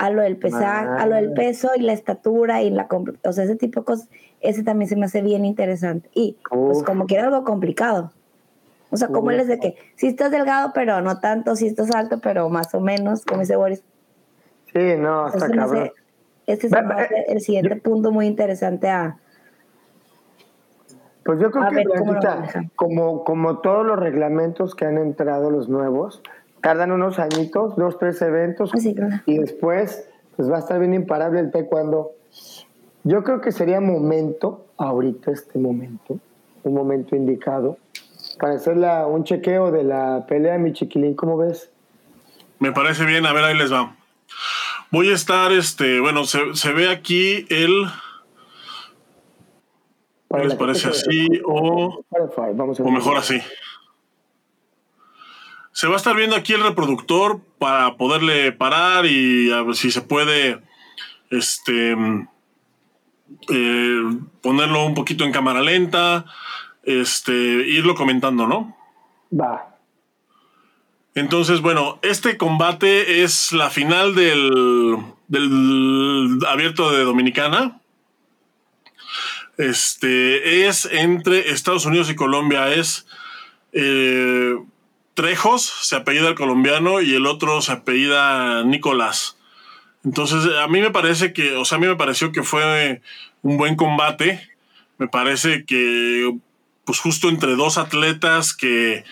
a lo del pesar, a lo del peso y la estatura y la o sea, ese tipo de cosas, ese también se me hace bien interesante. Y pues como que era algo complicado. O sea, como él es de que si estás delgado, pero no tanto, si estás alto, pero más o menos, como dice Boris. Sí, no, está cabrón. Este es el siguiente punto muy interesante a. Pues yo creo que, como, como todos los reglamentos que han entrado, los nuevos, tardan unos añitos, dos, tres eventos, y después pues va a estar bien imparable el taekwondo. Yo creo que sería momento, ahorita este momento, un momento indicado, para hacer un chequeo de la pelea, mi chiquilín, ¿cómo ves? Me parece bien, a ver, ahí les va. Voy a estar, este, bueno, se, se ve aquí el... ¿Les parece así o, o mejor así? Se va a estar viendo aquí el reproductor para poderle parar y a ver si se puede este, eh, ponerlo un poquito en cámara lenta, este, irlo comentando, ¿no? Va. Entonces, bueno, este combate es la final del, del abierto de Dominicana. Este es entre Estados Unidos y Colombia. Es eh, Trejos se apellida el colombiano y el otro se apellida Nicolás. Entonces, a mí me parece que, o sea, a mí me pareció que fue un buen combate. Me parece que, pues justo entre dos atletas que,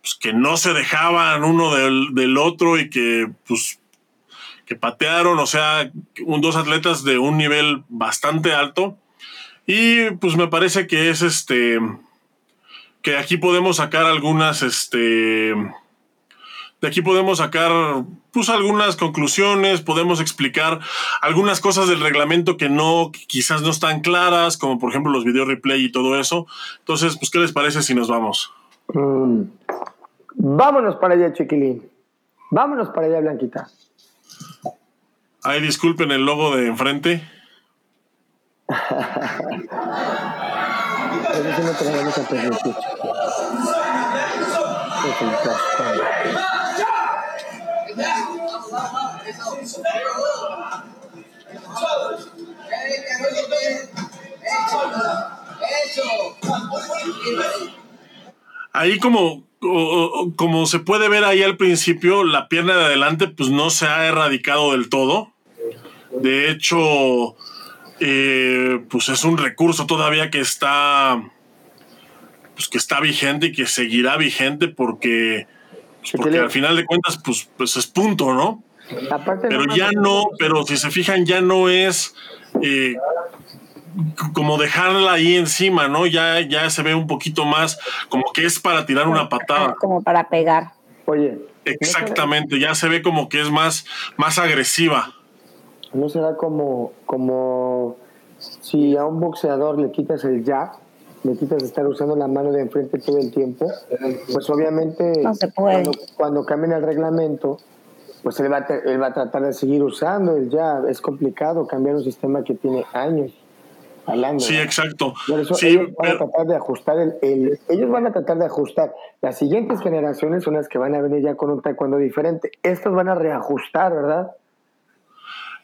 pues, que no se dejaban uno del, otro y que, pues, que patearon, o sea, un, dos atletas de un nivel bastante alto. Y pues me parece que es este que aquí podemos sacar algunas, este, de aquí podemos sacar pues algunas conclusiones, podemos explicar algunas cosas del reglamento que no, quizás no están claras, como por ejemplo los video replay y todo eso. Entonces, pues, ¿qué les parece si nos vamos? Mm. Vámonos para allá, chiquilín. Vámonos para allá, Blanquita. Ay, disculpen el logo de enfrente. Ahí como, como se puede ver ahí al principio, la pierna de adelante pues no se ha erradicado del todo. De hecho, eh, pues es un recurso todavía que está, pues que está vigente y que seguirá vigente porque, pues, porque al final de cuentas, pues, pues es punto, ¿no? pero ya no, pero si se fijan, ya no es eh, como dejarla ahí encima, ¿no? Ya, ya se ve un poquito más como que es para tirar una patada. Como para pegar. Oye. Exactamente, ya se ve como que es más, más agresiva. ¿No será como, como si a un boxeador le quitas el jab, le quitas estar usando la mano de enfrente todo el tiempo? Pues obviamente Cuando, cambien el reglamento, pues él va, a, él va a tratar de seguir usando el jab. Es complicado cambiar un sistema que tiene años. Hablando, sí, exacto. ellos van a tratar de ajustar el, ellos van a tratar de ajustar. Las siguientes generaciones son las que van a venir ya con un taekwondo diferente. Estos van a reajustar, ¿verdad?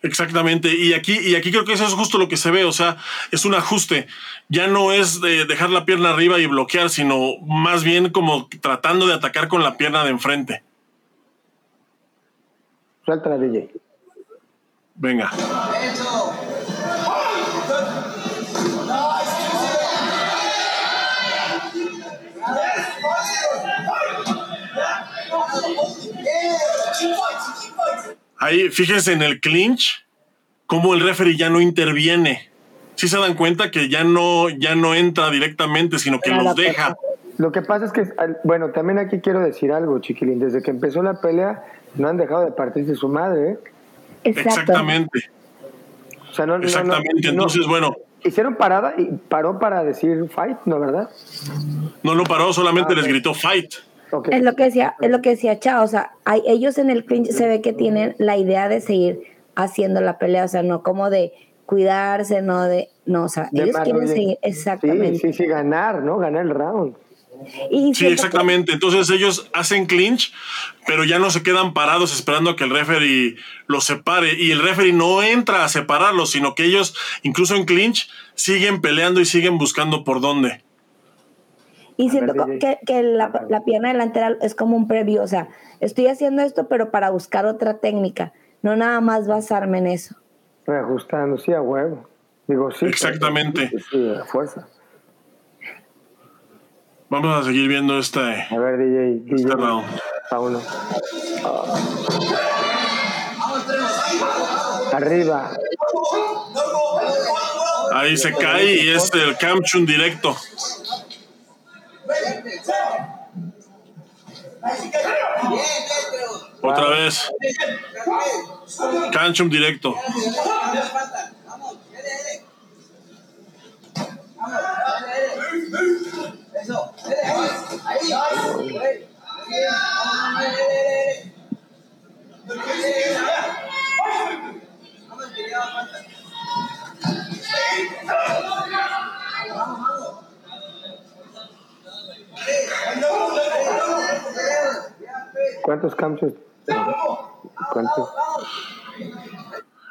Exactamente, y aquí, y aquí creo que eso es justo lo que se ve, o sea, es un ajuste, ya no es de dejar la pierna arriba y bloquear, sino más bien como tratando de atacar con la pierna de enfrente. Suelta la DJ. Venga. Ahí, fíjense en el clinch, cómo el referee ya no interviene. Sí se dan cuenta que ya no, ya no entra directamente, sino que los deja. Lo que pasa es que, bueno, también aquí quiero decir algo, chiquilín. Desde que empezó la pelea, no han dejado de partirse su madre, ¿eh? Exactamente, O sea, no, no- no- exactamente. no- Entonces, bueno, Hicieron parada y paró para decir fight, ¿no, verdad? no lo paró, solamente Ah, les gritó fight. Es lo que decía, es lo que decía Chao, o sea, hay, ellos en el clinch se ve que tienen la idea de seguir haciendo la pelea, o sea, no como de cuidarse, no de, no, o sea, De ellos quieren seguir, Sí, exactamente. sí, sí, ganar, ¿no? Ganar el round. Y Sí, que- exactamente. Entonces ellos hacen clinch, pero ya no se quedan parados esperando a que el referee los separe. Y el referee no entra a separarlos, sino que ellos, incluso en clinch, siguen peleando y siguen buscando por dónde. Y siento ver, DJ. que, que la, la pierna delantera es como un preview, o sea, estoy haciendo esto, pero para buscar otra técnica, no nada más basarme en eso. Reajustando, sí, a huevo. Digo, sí. Exactamente. Sí, sí, a fuerza. Vamos a seguir viendo este, A ver, DJ. DJ este round. Pauno. Arriba. Ahí se cae y es el Camchun directo. Otra vez. Camchun directo. ¿Cuántos cambios? ¿Cuántos?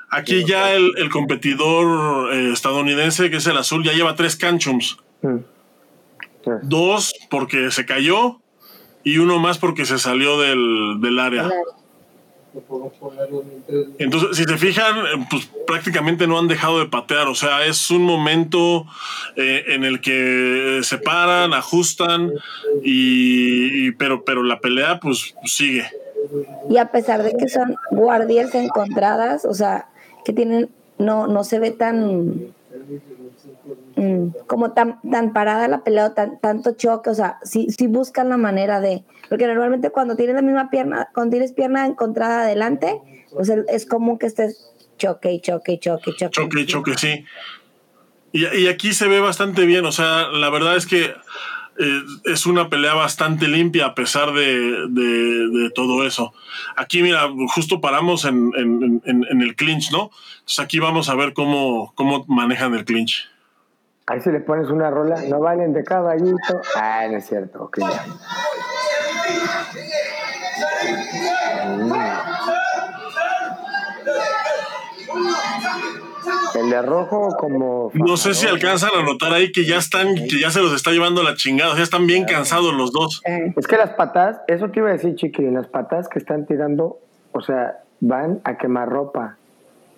Aquí ya el, el competidor eh, estadounidense, que es el azul, ya lleva tres Canchums. Mm. Dos porque se cayó y uno más porque se salió del, del área. Entonces, si se fijan, eh, pues prácticamente no han dejado de patear. O sea, es un momento eh, en el que se paran, ajustan, y, y- pero, pero la pelea pues sigue. Y a pesar de que son guardias encontradas, o sea, que tienen, no, no se ve tan mm, como tan, tan parada la pelea, o tan, tanto choque, o sea, sí, sí buscan la manera de, porque normalmente cuando tienes la misma pierna, cuando tienes pierna encontrada adelante, pues es común que estés choque y choque y choque y choque. Choque, choque, sí. Y, y aquí se ve bastante bien, o sea, la verdad es que eh, es una pelea bastante limpia a pesar de, de- de todo eso. Aquí, mira, justo paramos en, en- en- en el clinch, ¿no? Entonces aquí vamos a ver cómo, cómo manejan el clinch. Ahí si le pones una rola, no valen de caballito. Ah, no es cierto. Ok, ya. El de rojo como... No sé si alcanzan a notar ahí que ya están, que ya se los está llevando la chingada, ya están bien cansados los dos. Es que las patas, eso te iba a decir, Chiquilín, las patas que están tirando, o sea, van a quemar ropa.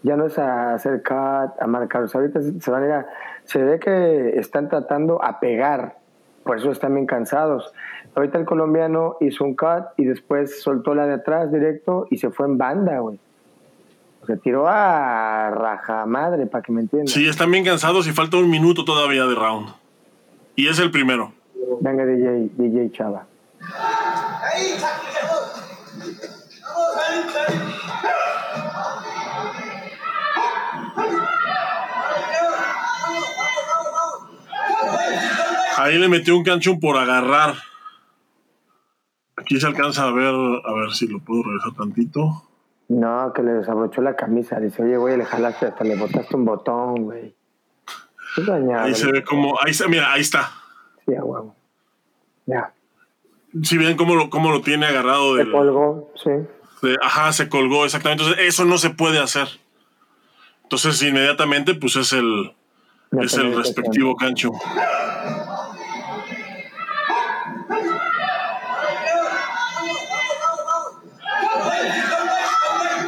Ya no es a hacer cut, a marcar. O sea, ahorita se van a ir a- Se ve que están tratando a pegar, por eso están bien cansados. Ahorita el colombiano hizo un cut y después soltó la de atrás directo y se fue en banda, güey. O sea, tiró a raja madre, para que me entiendan. Sí, están bien cansados y falta un minuto todavía de round. Y es el primero. Venga, DJ, DJ Chava. Ahí le metió un canchón por agarrar. Aquí se alcanza a ver, a ver si lo puedo regresar tantito. No, que le desabrochó la camisa. Dice, oye, güey, le jalaste hasta le botaste un botón, güey. Qué dañado. Ahí se ve como, ahí está, mira, ahí está. Sí, a huevo. Ya. Si ven cómo lo, cómo lo tiene agarrado Se del, colgó, sí. de- ajá, se colgó, exactamente. Entonces, eso no se puede hacer. Entonces, inmediatamente, pues es el, es el respectivo cancho.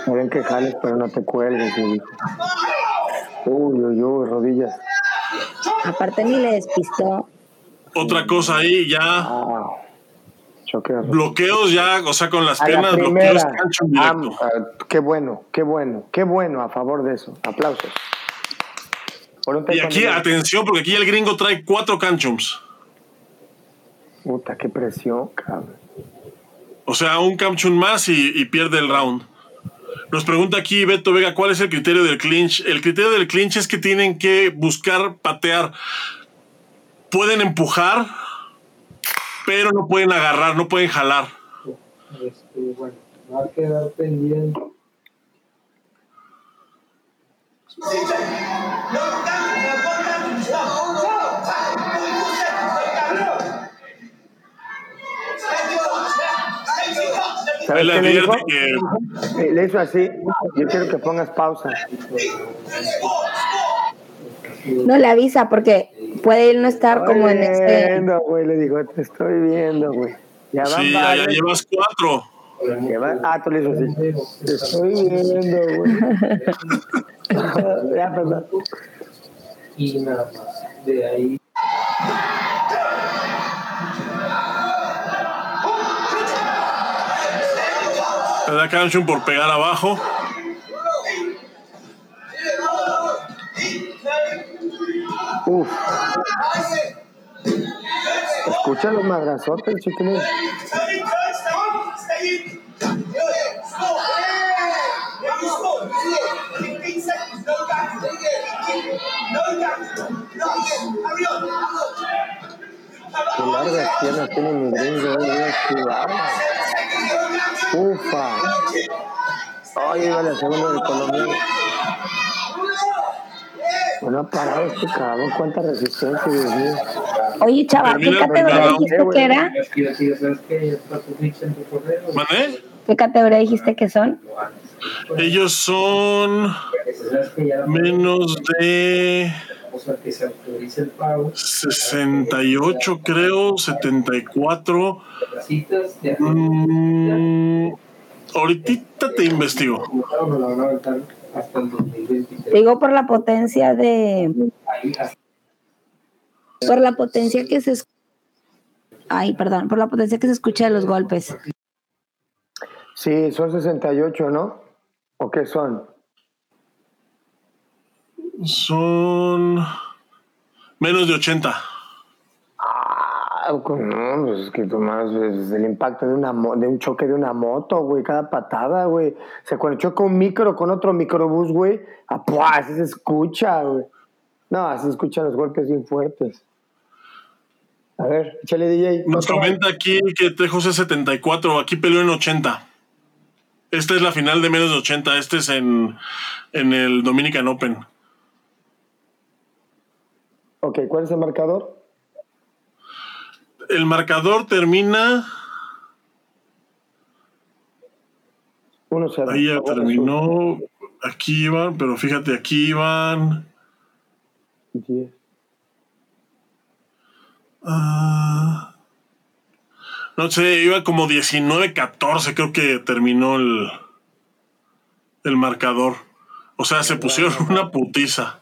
Ven que jales, pero no te cuelgues. Uy, uy, uy, rodillas. aparte ni le despistó. Otra cosa ahí, ya Ah. Bloqueos ya, o sea, con las A la piernas, bloqueos cancho directo. Am- ah, qué bueno, qué bueno, qué bueno a favor de eso. Aplausos. Por un Y aquí, atención, porque aquí el gringo trae cuatro canchums. Puta, qué presión, cabrón. O sea, un canchum más y, y pierde el round. Nos pregunta aquí Beto Vega, ¿cuál es el criterio del clinch? El criterio del clinch es que tienen que buscar patear. Pueden empujar, pero no pueden agarrar, no pueden jalar. Este, bueno, va a quedar pendiente. ¿Sabes Él qué le dijo? que Eh, Le hizo así. Yo quiero que pongas pausa. No le avisa porque puede él no estar como en Estoy este. viendo, güey. Le dijo, te estoy viendo, güey. Ya van sí, ya, llevas cuatro. Ah, tú le hizo así. Te estoy viendo, güey. ya, perdón. Y nada más. De ahí Le da canchum por pegar abajo. Uf. Escucha los madrazotes, chiquilín. Qué largas piernas tiene mi gringo, güey. Qué bárbaro. Ufa. Ay, iba la segunda del colombiano. Bueno, ha parado este cabrón. Cuánta resistencia, Dios mío. Oye, chava, ¿qué categoría dijiste que era? aquí decir, ¿sabes qué? Ya está tu ficha en tu correo. ¿Mané? ¿Qué categoría dijiste que son? Ellos son menos de vamos a que se autorice el pago. 68, creo, 74. Las citas de Mm, ahorita te investigo. no la van a aventar hasta el 2023. Digo por la potencia de. Por la potencia que se. es- Ay, perdón, por la potencia que se escucha de los golpes. Sí, son 68, ¿no? ¿O qué son? Son menos de 80. Ah, con- no, pues es que tú más es el impacto de una de un choque de una moto, güey, cada patada, güey. O sea, cuando choca un micro con otro microbús, güey, ah, ¡pua! así se escucha, güey. No, así se escuchan los golpes bien fuertes. A ver, échale DJ. Nos otro. comenta aquí que Tejos es 74, aquí peleó en 80. Esta es la final de menos de 80, este es en, en el Dominican Open. Ok, ¿cuál es el marcador? El marcador termina, 1-0. ahí ya terminó, aquí iban, pero fíjate, aquí iban... son 10. ah, no sé, iba como 19-14, creo que terminó el, el marcador. O sea, se pusieron una putiza.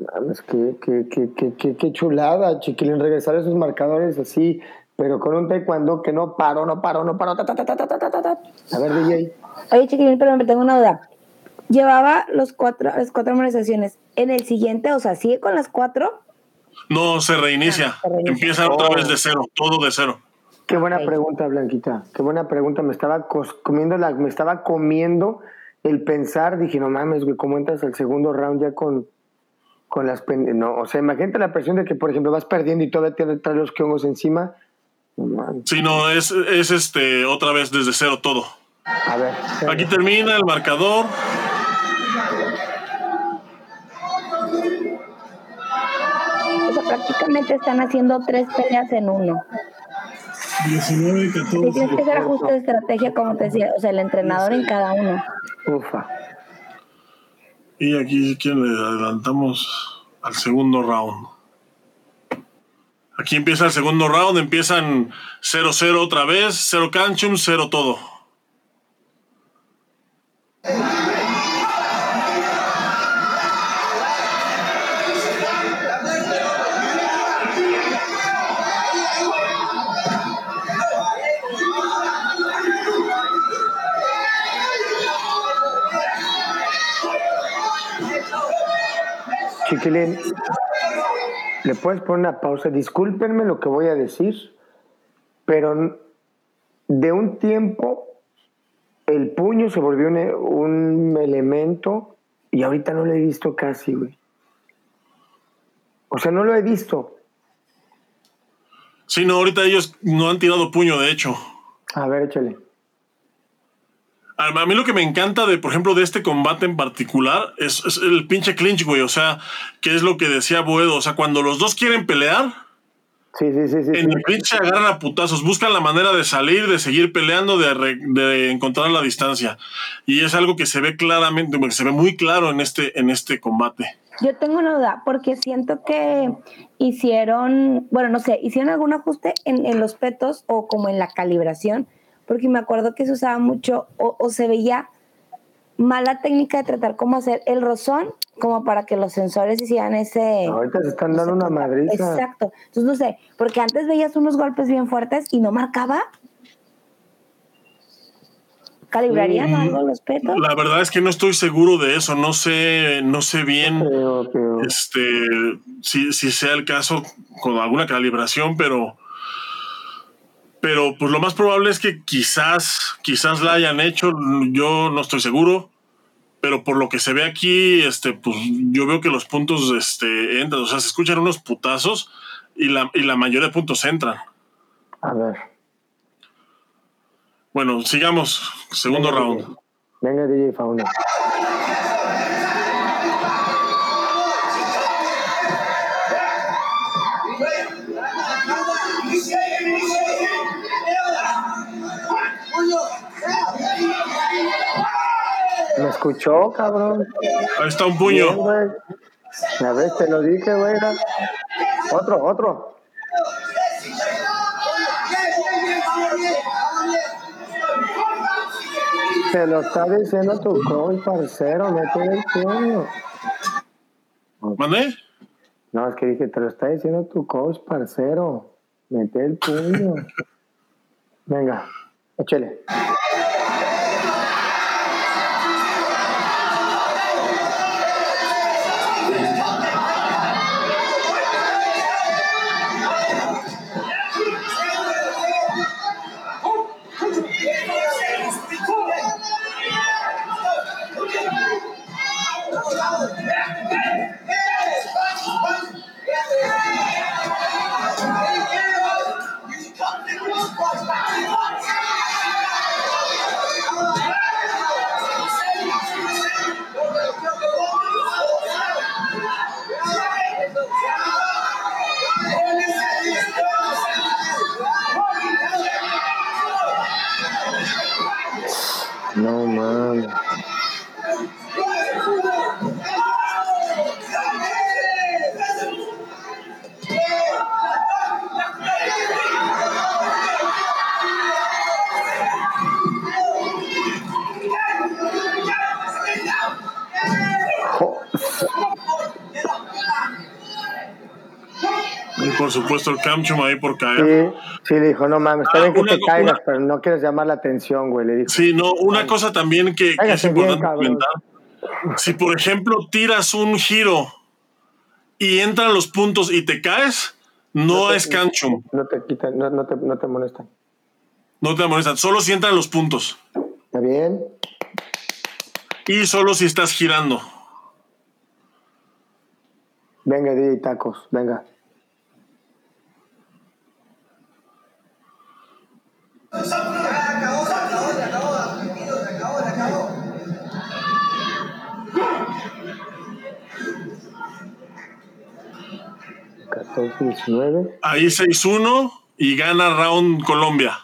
Mames, qué, qué, qué, qué, qué, qué chulada, chiquilín, regresar esos marcadores así, pero con un taekwondo que no paró, no paró, no paró. ta, ta, ta, ta, ta, ta, ta, ta. A ver, DJ. Oye, chiquilín, pero me tengo una duda. Llevaba los cuatro, las cuatro amonestaciones. En el siguiente, o sea, ¿sigue con las cuatro? No, se reinicia. se reinicia. Empieza otra vez de cero, todo de cero. Qué buena pregunta, Blanquita. Qué buena pregunta. Me estaba comiendo la, me estaba comiendo el pensar. Dije, no mames, güey, ¿cómo entras al segundo round ya con, con las No, o sea, imagínate la presión de que, por ejemplo, vas perdiendo y todavía te traes los hongos encima. No mames. Sí, no, es, es este otra vez desde cero todo. A ver. Aquí termina el marcador. O sea, prácticamente están haciendo tres peleas en uno. 19 y Y tienes que 14. hacer ajuste de estrategia, como te decía, o sea, el entrenador en cada uno. Ufa. Y aquí si quieren le adelantamos al segundo round. Aquí empieza el segundo round, empiezan 0-0 otra vez, 0 canchum, 0 todo. Chiquilín, ¿le puedes poner una pausa? Discúlpenme lo que voy a decir, pero de un tiempo el puño se volvió un, un elemento y ahorita no lo he visto casi, güey. O sea, no lo he visto. Sí, no, ahorita ellos no han tirado puño, de hecho. A ver, échale. A mí lo que me encanta de, por ejemplo, de este combate en particular es, es el pinche clinch, güey. O sea, que es lo que decía Boedo. O sea, cuando los dos quieren pelear, Sí, sí, sí, sí. en sí. el clinch se agarran a putazos, buscan la manera de salir, de seguir peleando, de, re- de encontrar la distancia. Y es algo que se ve claramente, que se ve muy claro en este, en este combate. Yo tengo una duda, porque siento que hicieron, bueno, no sé, hicieron algún ajuste en, en los petos o como en la calibración, porque me acuerdo que se usaba mucho o, o se veía mala técnica de tratar cómo hacer el rozón, como para que los sensores hicieran ese... Ahorita se están dando una madriza. Exacto. Entonces, no sé, porque antes veías unos golpes bien fuertes y no marcaba. ¿Calibrarían Mm, algo los petos? La verdad es que no estoy seguro de eso, no sé, no sé bien. Este si, si sea el caso con alguna calibración, pero pero pues lo más probable es que quizás quizás la hayan hecho, yo no estoy seguro, pero por lo que se ve aquí, este pues yo veo que los puntos este entran, o sea, se escuchan unos putazos y la, y la mayoría de puntos entran. A ver. Bueno, sigamos, segundo Venga, round. DJ. Venga, DJ Fauna. Escuchó, cabrón? Ahí está un puño. A ver, te lo dije, güey. Otro, otro. Te lo está diciendo tu coach, parcero, mete el puño. ¿Mandé? No, es que dije, te lo está diciendo tu coach, parcero. Mete el puño. Venga, échale. Por supuesto el Camchum ahí por caer. Sí, sí, le dijo, no mames, está Ah, bien que una- te caigas, una- pero no quieres llamar la atención, güey, le dijo. Sí, no, una cosa también que, que es bien, importante comentar. Si, por ejemplo, tiras un giro y entran los puntos y te caes, no es canchum. No te quitan, no, no te, no te molestan. No te molestan. Solo si entran los puntos. ¿Está bien? Y solo si estás girando. Venga, DJ Tacos, venga. Catorce, diecinueve. Ahí 6-1 y gana round Colombia.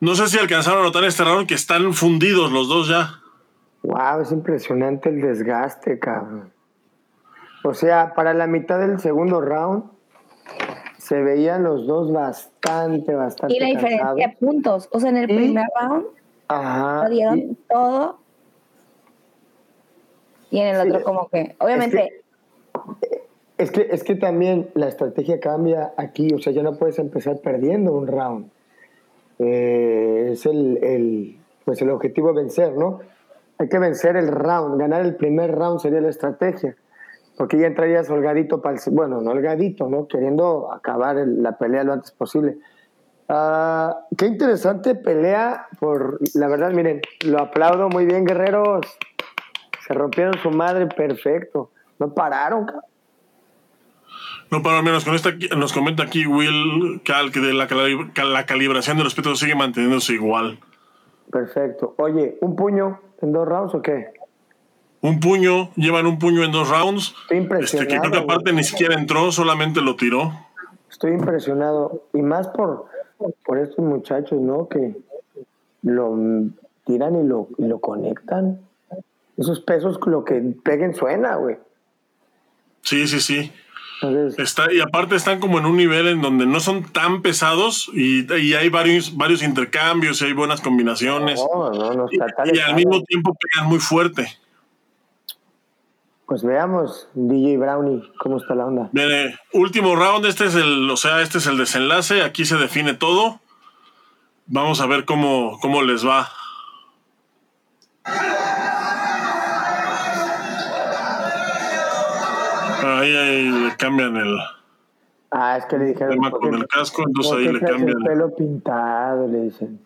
No sé si alcanzaron a notar este round que están fundidos los dos ya. Wow, es impresionante el desgaste, cabrón. O sea, para la mitad del segundo round se veían los dos bastante, bastante Y la diferencia cansados. de puntos. O sea, en el Y- primer round Ajá. lo dieron y- todo. Y en el Sí, otro, como que, obviamente, Es que, es que también la estrategia cambia aquí, o sea, ya no puedes empezar perdiendo un round. Eh, es el, el, pues el objetivo vencer, ¿no? Hay que vencer el round, ganar el primer round sería la estrategia. Porque ya entrarías holgadito para el... Bueno, no holgadito, ¿no? Queriendo acabar la pelea lo antes posible. Ah, qué interesante pelea por... La verdad, miren, lo aplaudo muy bien, guerreros. Se rompieron su madre perfecto. No pararon, cabrón. No, para menos con esta nos comenta aquí Will Cal que de la, la calibración de los pétalos sigue manteniéndose igual. Perfecto. Oye, ¿un puño en dos rounds o qué? Un puño, llevan un puño en dos rounds. Estoy impresionado. Este, que creo que aparte ni siquiera entró, solamente lo tiró. Estoy impresionado. Y más por, por estos muchachos, ¿no? Que lo tiran y lo, y lo conectan. Esos pesos, lo que peguen suena, güey. Sí, sí, sí. Está, y aparte están como en un nivel en donde no son tan pesados y, hay varios, varios intercambios y hay buenas combinaciones. y, al mismo tiempo pegan muy fuerte. Pues veamos, DJ Brownie, cómo está la onda. último round, este es el, o sea, este es el desenlace, aquí se define todo. Vamos a ver cómo, cómo les va. Ahí, ahí le cambian el. Ah, es que le dijeron. con el casco, entonces ahí le cambian. El pelo pintado, le dicen.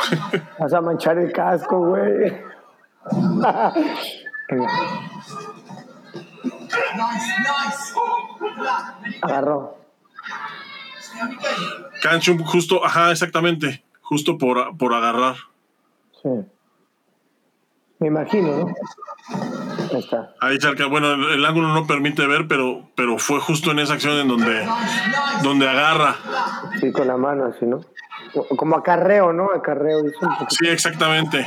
Vas a manchar el casco, güey. Agarró. Cancho justo, ajá, exactamente. Justo por, por agarrar. Sí. Me imagino, ¿no? Ahí está. Ahí cerca, bueno, el, ángulo no permite ver, pero, pero fue justo en esa acción en donde, donde agarra. Sí, con la mano, así, ¿no? Como acarreo, ¿no? Acarreo. Sí, exactamente.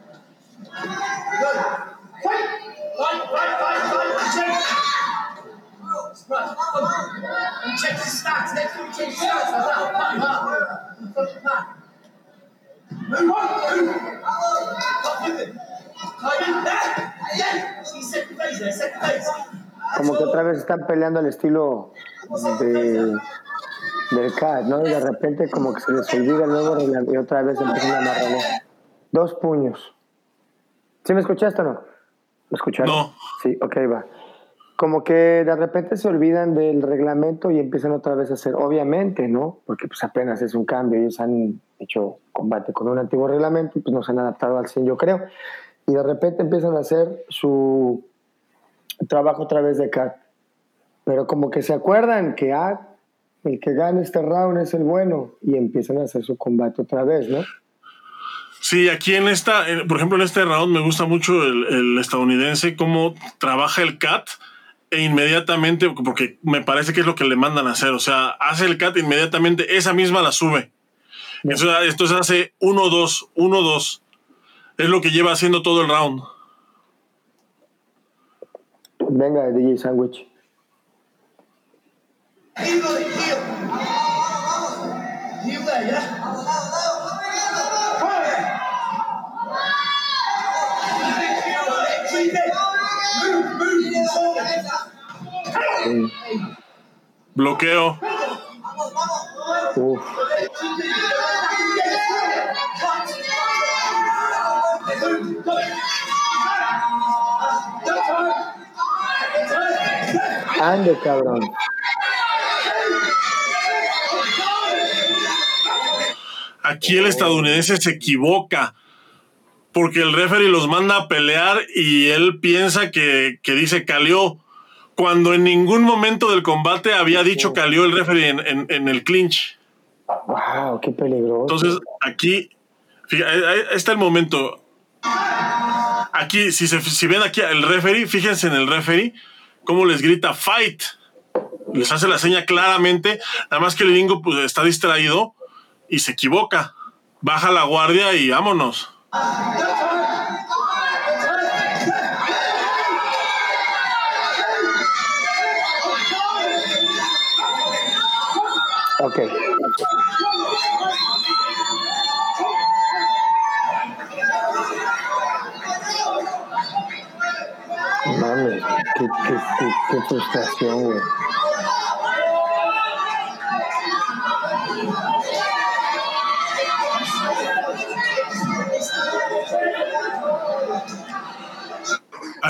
Como que otra vez están peleando al estilo de del CAD, ¿no? Y de repente como que se les olvida reglamento y otra vez empiezan a amarrar. Dos puños. ¿Sí me escuchaste o no? ¿Me escucharon? No. Sí, ok, va. Como que de repente se olvidan del reglamento y empiezan otra vez a hacer, obviamente, ¿no? Porque pues apenas es un cambio, ellos han hecho combate con un antiguo reglamento y pues no se han adaptado al 100, yo creo. Y de repente empiezan a hacer su trabajo otra vez de CAD. Pero como que se acuerdan que, ah, el que gane este round es el bueno y empiezan a hacer su combate otra vez, ¿no? Sí, aquí en esta, por ejemplo, en este round me gusta mucho el, estadounidense, cómo trabaja el cat e inmediatamente, porque me parece que es lo que le mandan a hacer, o sea, hace el cat inmediatamente, esa misma la sube. Eso, esto se hace 1-2, 1-2. Es lo que lleva haciendo todo el round. Venga, DJ Sandwich. Bloqueo. Uf. Ande, cabrón. Aquí el estadounidense se equivoca porque el referee los manda a pelear y él piensa que, dice calió, cuando en ningún momento del combate había dicho calió el referee en, el clinch. ¡Wow! ¡Qué peligroso! Entonces, aquí, ahí está el momento. Aquí, si, se, si ven aquí el referee, fíjense en el referee, cómo les grita fight. Les hace la seña claramente, nada más que el gringo pues, está distraído y se equivoca. Baja la guardia y vámonos. Ok. Mames, qué, qué, qué, qué frustración, güey.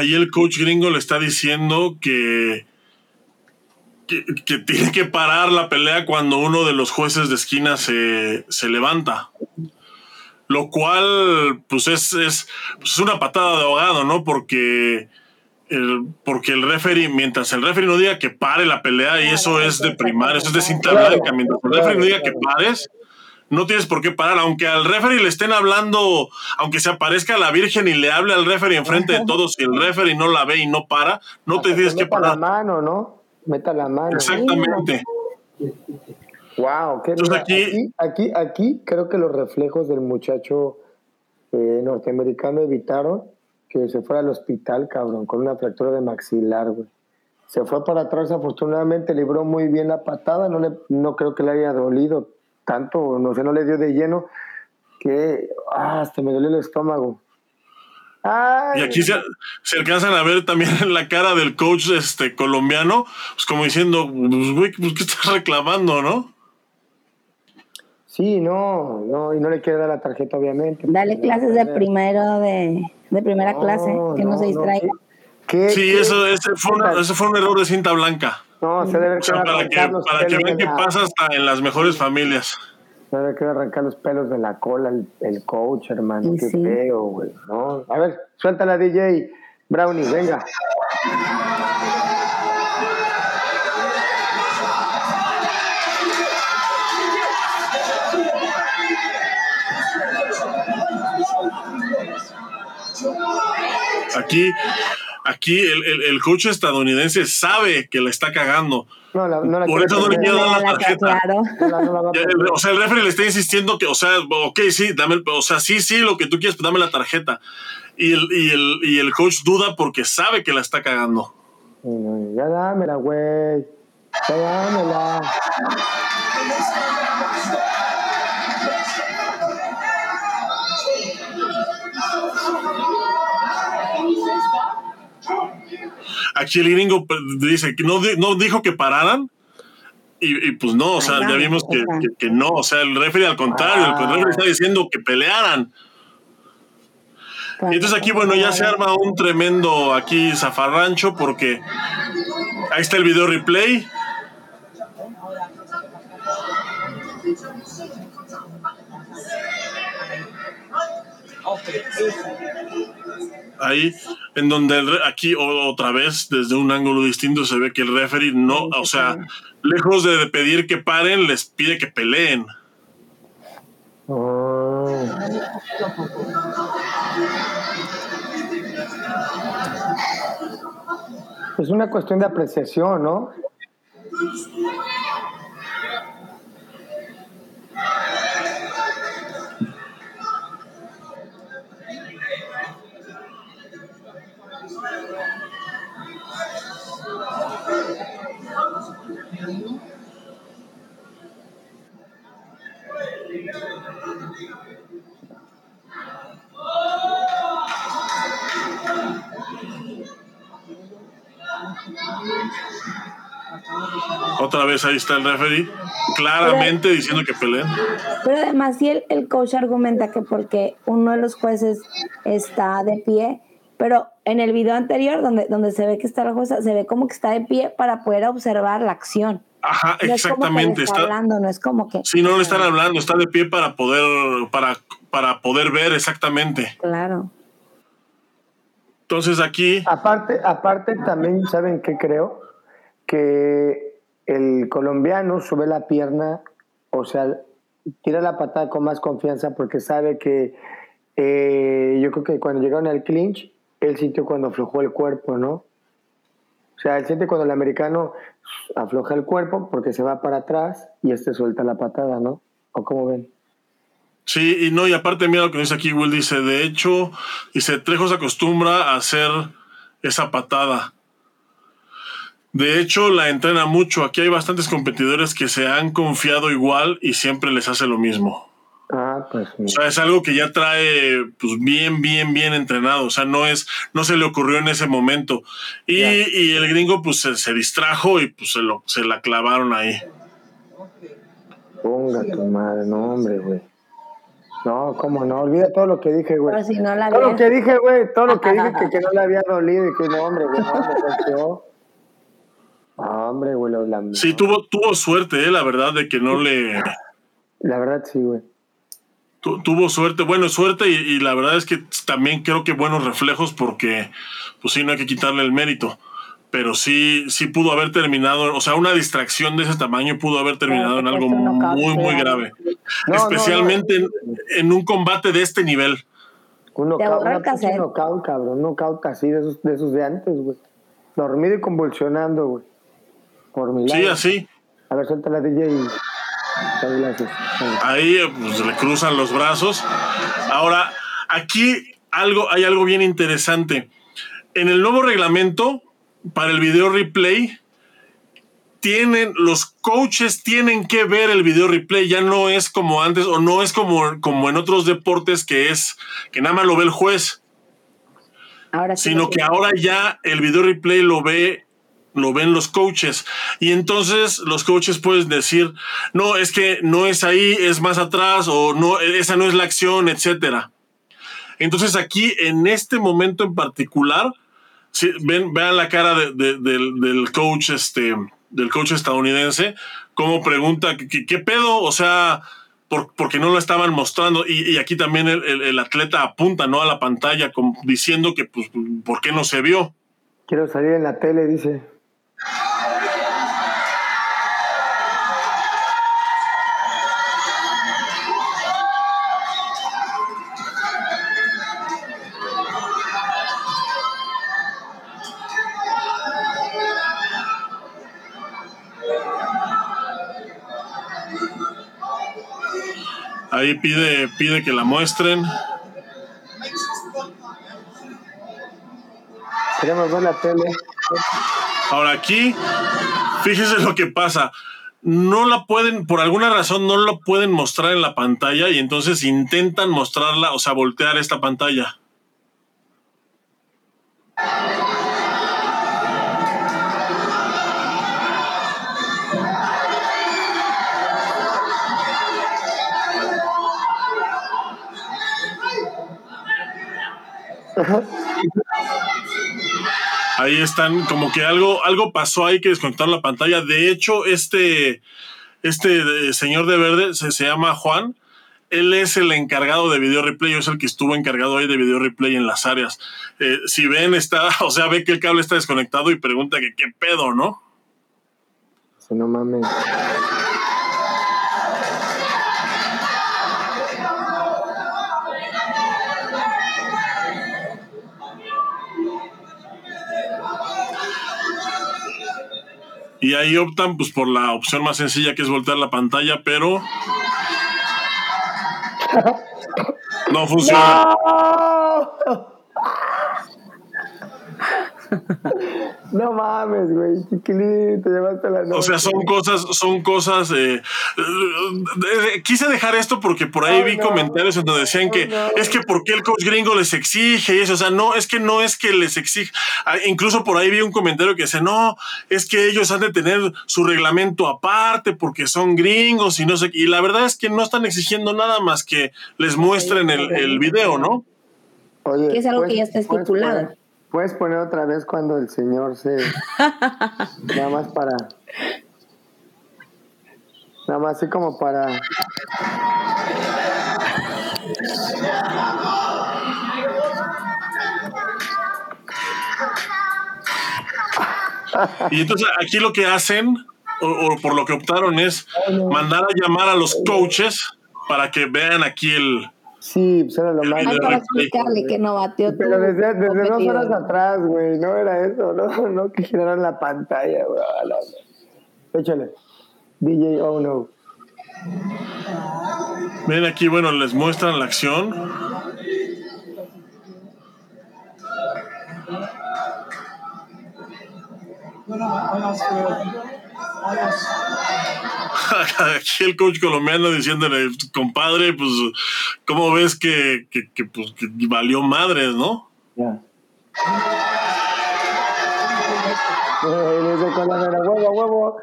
Ahí el coach gringo le está diciendo que, que, que tiene que parar la pelea cuando uno de los jueces de esquina se, se levanta. Lo cual, pues es, es, pues es una patada de ahogado, ¿no? Porque el, porque el referee, mientras el referee no diga que pare la pelea, y eso es de primaria, eso es de cinta blanca, mientras el referee no diga que pares, no tienes por qué parar, aunque al referee le estén hablando, aunque se aparezca la Virgen y le hable al referee enfrente de todos, y el referee no la ve y no para, no te tienes que Meta la parar. mano, ¿no? Meta la mano. Exactamente. Wow, qué Entonces aquí- aquí, aquí, aquí creo que los reflejos del muchacho eh, norteamericano evitaron que se fuera al hospital, cabrón, con una fractura de maxilar, güey. Se fue para atrás, afortunadamente libró muy bien la patada, no, le, no creo que le haya dolido tanto, no sé, no le dio de lleno, que ah, hasta me dolió el estómago. Ay, Y aquí se, se alcanzan a ver también en la cara del coach este colombiano, pues como diciendo, pues, güey, pues, ¿qué estás reclamando, no? Sí, no, no, y no le quiere dar la tarjeta, obviamente. Dale clases de primero, de, de primera No, clase, que no, se distraiga. ¿Qué- Sí, qué- eso ese fue, una- ese fue un error de cinta blanca. No, se debe O sea, para que, arrancar los para que vean qué la- pasa hasta en las mejores familias. Se debe querer arrancar los pelos de la cola el, el coach, hermano. Y Qué sí. feo, güey. ¿no? A ver, suéltala, DJ. Brownie, venga. Aquí, aquí el, el- el coach estadounidense sabe que la está cagando. No, la, no la Por eso no le quiero dar la tarjeta. claro. O sea, el referee le está insistiendo que, o sea, ok, sí, dame, el- o sea, sí, sí, lo que tú quieres, dame la tarjeta. Y el, y el, y el coach duda porque sabe que la está cagando. Ya dámela, güey. Ya dámela. Aquí el gringo pues, dice que no, no dijo que pararan. Y, y, pues no, o sea, ya vimos que no, o sea, el referee al contrario, el referee está diciendo que pelearan. Y entonces aquí, bueno, ya se arma un tremendo aquí zafarrancho porque ahí está el video replay. Ahí, en donde el re- aquí o- otra vez, desde un ángulo distinto, se ve que el referee no, o sea, lejos de pedir que paren, les pide que peleen. Oh. Es una cuestión de apreciación, ¿no? Otra vez ahí está el referee, claramente diciendo que peleen. Pero además, si el, el coach argumenta que porque uno de los jueces está de pie, pero en el video anterior, donde, donde se ve que está la jueza, se ve como que está de pie para poder observar la acción. Ajá, No es como que le exactamente. está Está, hablando, no es como que. sí, no le están hablando, está de pie para poder, para, para poder ver exactamente. Claro. Entonces aquí, Aparte, aparte también, ¿saben qué creo? Que el colombiano sube la pierna, o sea, tira la patada con más confianza porque sabe que eh, yo creo que cuando llegaron al clinch, él sintió cuando aflojó el cuerpo, ¿no? O sea, él siente cuando el americano afloja el cuerpo porque se va para atrás y este suelta la patada, ¿no? ¿O cómo ven? Sí, y no, y aparte, mira lo que dice aquí, Will dice, de hecho, dice, Trejo se acostumbra a hacer esa patada. De hecho, la entrena mucho. Aquí hay bastantes competidores que se han confiado igual y siempre les hace lo mismo. Ah, pues O sea, es algo que ya trae pues bien, bien, bien entrenado. O sea, no es, no se le ocurrió en ese momento. Y, y el gringo pues se, se distrajo y pues se, lo, se la clavaron ahí. Ponga tu madre, no, hombre, güey. No, cómo no, olvida todo lo que dije, güey. Pero si no la Todo lo que dije, güey, todo lo que dije que, que no le había dolido y que no, hombre, güey, no, me No, hombre, güey, lo lamento. Sí, tuvo, tuvo suerte, eh, la verdad, de que no le... La verdad, sí, güey. tu- tuvo suerte, bueno, suerte y, y la verdad es que también creo que buenos reflejos porque, pues sí, no hay que quitarle el mérito. Pero sí, sí pudo haber terminado, o sea, una distracción de ese tamaño pudo haber terminado en algo un muy, muy grave. No, Especialmente En, en un combate de este nivel. Un knockout, cassette. knockout, cabrón, un knockout así de esos, de esos de antes, güey. Dormido y convulsionando, güey. Por mi lado. Sí, así. A ver, suelta la DJ y... ahí eh, pues, le cruzan los brazos. Ahora, aquí algo, hay algo bien interesante. En el nuevo reglamento, para el video replay, tienen, los coaches tienen que ver el video replay. Ya no es como antes, o no es como, como en otros deportes que es que nada más lo ve el juez, Ahora sí sino que ahora ya el video replay lo ve lo ven los coaches. Y entonces los coaches pueden decir no es que no es ahí es más atrás o no esa no es la acción etcétera. Entonces aquí en este momento en particular si ven vean la cara de- de- del, del coach este del coach estadounidense cómo pregunta ¿qué, pedo o sea por- porque no lo estaban mostrando. Y, aquí también el, el- atleta apunta no a la pantalla diciendo que pues por qué no se vio Quiero salir en la tele, dice. Ahí pide pide que la muestren Queremos ver la tele. Ahora aquí, fíjese lo que pasa. No la pueden, por alguna razón, no la pueden mostrar en la pantalla y entonces intentan mostrarla, o sea, voltear esta pantalla. Ahí están, como que algo, algo pasó ahí que desconectaron la pantalla. De hecho, este, este eh, señor de verde se, llama Juan. Él es el encargado de video replay, es el que estuvo encargado ahí de video replay en las áreas. Eh, si ven, está, o sea, ve que el cable está desconectado y pregunta que qué pedo, ¿no? No mames. Y ahí optan pues por la opción más sencilla que es voltear la pantalla, pero no funciona. No mames, güey. Chiquilín, te llevaste la noche. O sea, son cosas, son cosas. eh, eh, eh, quise dejar esto porque por ahí vi no. comentarios en donde decían que no. es que por qué el coach gringo les exige y eso. O sea, no, es que no es que les exige. Ah, Incluso por ahí vi un comentario que dice, no, es que ellos han de tener su reglamento aparte porque son gringos y no sé. qué". Y la verdad es que no están exigiendo nada más que les muestren el, el video, ¿no? Oye, Que es algo que ¿puedes- ya está puedes estipulado. poner- Puedes poner otra vez cuando el señor se. nada más para. Nada más así como para. Y entonces aquí lo que hacen, o, o por lo que optaron, es mandar a llamar a los coaches para que vean aquí el. Sí, pues era lo más. Ay, para explicarle que no bateó Pero desde, desde dos horas atrás, güey, no era eso, no, no que giraron la pantalla, güey. Échale. DJ, oh no. Ven aquí, bueno, les muestran la acción. Aquí el coach colombiano diciéndole, compadre, pues, ¿cómo ves que, que, que, pues, que valió madres, no? Ya. Eh, huevo,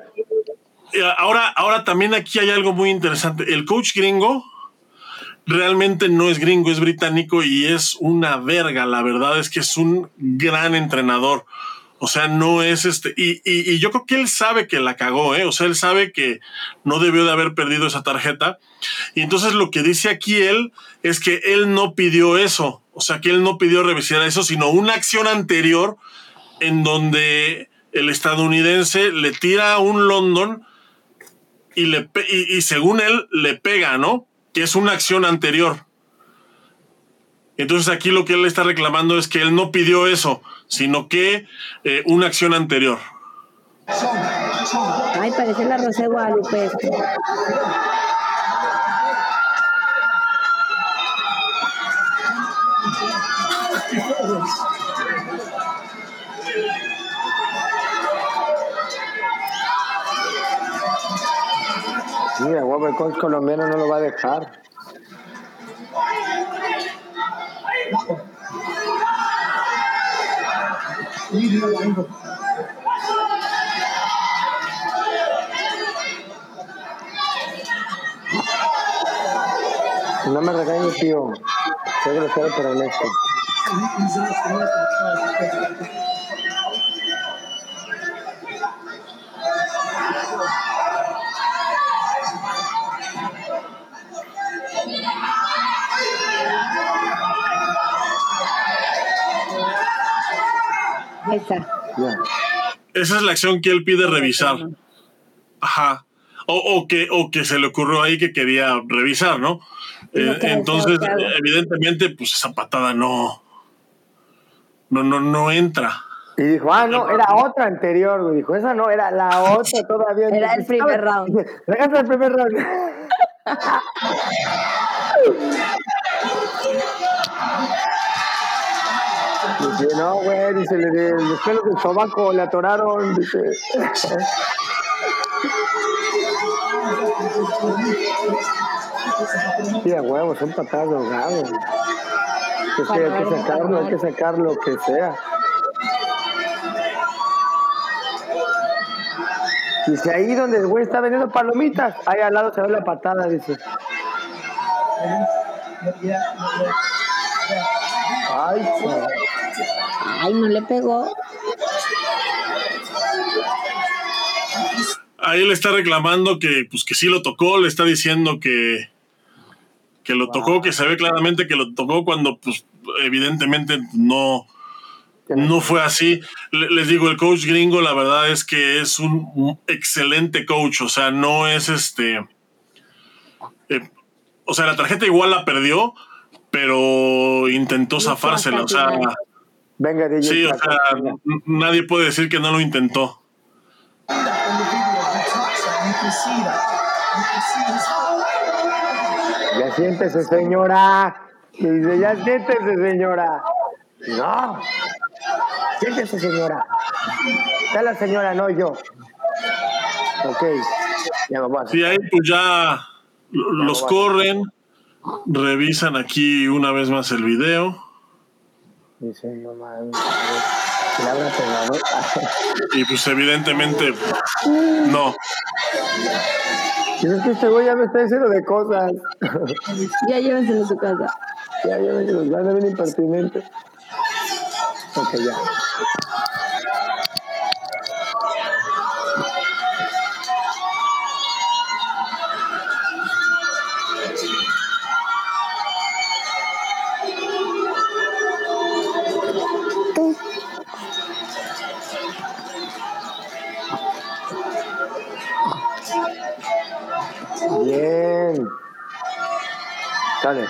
Ahora, ahora también aquí hay algo muy interesante. El coach gringo realmente no es gringo, es británico y es una verga. La verdad es que es un gran entrenador. O sea, no es este. Y, y- y yo creo que él sabe que la cagó, ¿eh? O sea, él sabe que no debió de haber perdido esa tarjeta. Y entonces lo que dice aquí él es que él no pidió eso. O sea, que él no pidió revisar eso, sino una acción anterior en donde el estadounidense le tira a un London y, le y, y según él le pega, ¿no? Que es una acción anterior. Entonces aquí lo que él está reclamando es que él no pidió eso, sino que eh, una acción anterior. Ay, parece la Rosa de Guadalupe. Mira, huevo, el coach colombiano no lo va a dejar. No me regañes, tío. Soy grosero, pero honesto. Esa es la acción que él pide revisar. Ajá. O, o que, o que se le ocurrió ahí que quería revisar, ¿no? Eh, entonces, evidentemente, pues esa patada no. No, no, no entra. Y dijo, ah, no, era otra anterior, güey. Dijo, esa no, era la otra todavía. Era el primer "¿Sabes? round". Regaste el primer round. Dice, no, güey, dice, le, le- los pelos del sobaco le atoraron, dice. Sí, a huevo, son patadas de ahogado. Que hay que sacarlo, hay que sacar lo que sea. Dice, ahí donde el güey está vendiendo palomitas, ahí al lado se ve la patada, dice. Ay. Ay, no le pegó. Ahí le está reclamando que, pues, que sí lo tocó, le está diciendo que, que lo tocó, que se ve claramente que lo tocó cuando, pues, evidentemente no, no fue así. Le- les digo, el coach gringo, la verdad es que es un, un excelente coach, o sea, no es este. eh, o sea, la tarjeta igual la perdió, pero intentó zafársela, o sea, Venga, DJ. sí, o sea, nadie puede decir que no lo intentó. Ya siéntese, señora. Dice, ya siéntese, señora. No. Siéntese, señora. Está la señora, no yo. Ok. Ya me voy a Sí, ahí pues ya lo- los corren, revisan aquí una vez más el video Dice, no mames. Y pues evidentemente no. Y es que este güey ya me está diciendo de cosas. Ya llévenselo a su casa. ya, los van a ver impertinente. Ok, ya. Bien. Dale.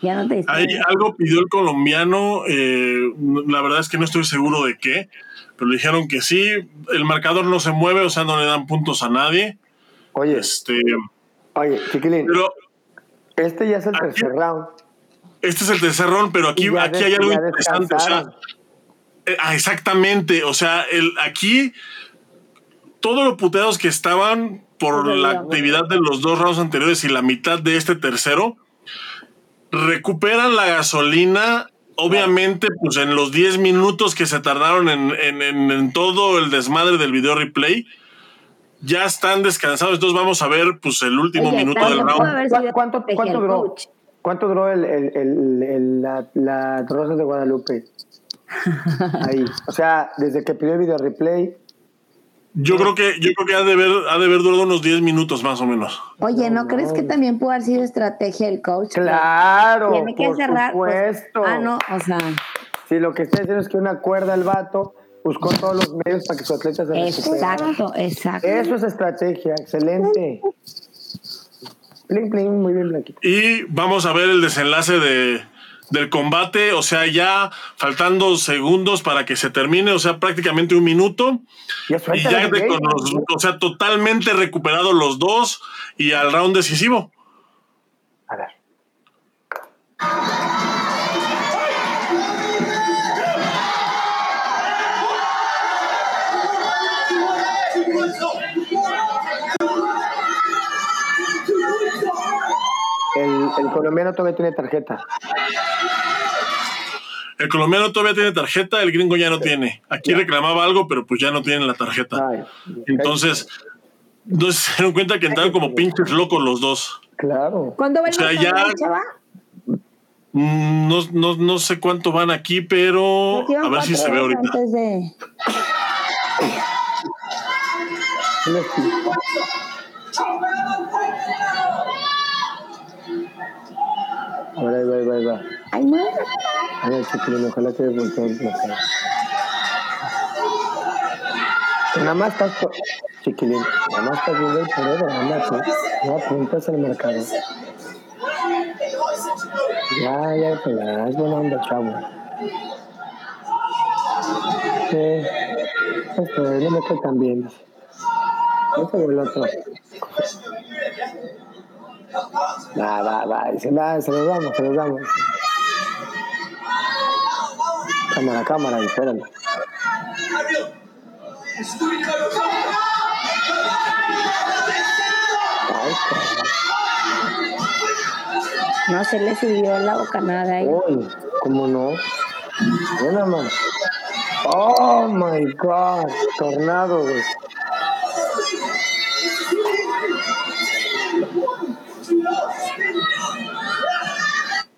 Ya no te. Ahí algo pidió el colombiano, eh, la verdad es que no estoy seguro de qué, pero le dijeron que sí, el marcador no se mueve, o sea, no le dan puntos a nadie. Oye, Este, Oye, chiquilín, Pero este ya es el aquí- tercer round. este es el tercer round, pero aquí, aquí hay algo interesante. O sea, eh, ah, exactamente. O sea, el, aquí todos los puteados que estaban por la ya, actividad de los dos rounds anteriores y la mitad de este tercero, recuperan la gasolina. Obviamente, pues en los 10 minutos que se tardaron en, en- en- en todo el desmadre del video replay, ya están descansados. Entonces vamos a ver pues el último Oye, minuto del round. haber ¿Cu- sido ¿Cuánto, cuánto duró? ¿Cuánto duró el, el, el, el- la, la Rosas de Guadalupe? Ahí. O sea, desde que pidió el video replay. Yo creo que, yo creo que ha de haber, ha de haber durado unos 10 minutos más o menos. Oye, ¿no crees que también pudo haber sido estrategia del coach? Claro, Tiene que por cerrar. pues, supuesto. ah, no, o sea, Si lo que está diciendo es que una cuerda al vato buscó todos los medios para que su atleta se exacto, exacto. Eso es estrategia, excelente. Pling, pling, muy bien, Blanquito. Y vamos a ver el desenlace de, del combate, o sea, ya faltando segundos para que se termine, o sea, prácticamente un minuto. Ya Y ya con los- o sea, totalmente recuperados los dos y al round decisivo. A ver. El, el colombiano todavía tiene tarjeta. El colombiano todavía tiene tarjeta, el gringo ya no tiene. Aquí reclamaba algo, pero pues ya no tiene la tarjeta. Ay, Entonces, no se dieron cuenta que entraron como pinches locos los dos. claro. ¿Cuándo va O sea, ya-? Mm, No, no, no sé cuánto van aquí, pero a ver si se ve ahorita. Antes de... Ahora va, va, va. Ay, no. A ver, chiquilín, ojalá que volteen la cara. Nada más estás, chiquilín, nada más estás viendo el nada más, ¿eh? no apuntas al mercado. Ya, ya, pues, ya, es buena onda, chavo. Sí, esto, no me cae tan bien. Este o el otro. Va, va, va, se los damos, se los damos. Cámara, cámara, espérame. Ay, No se le sirvió la bocanada ahí. Uy, ¿cómo no? Mira más. Oh my god, tornado, güey.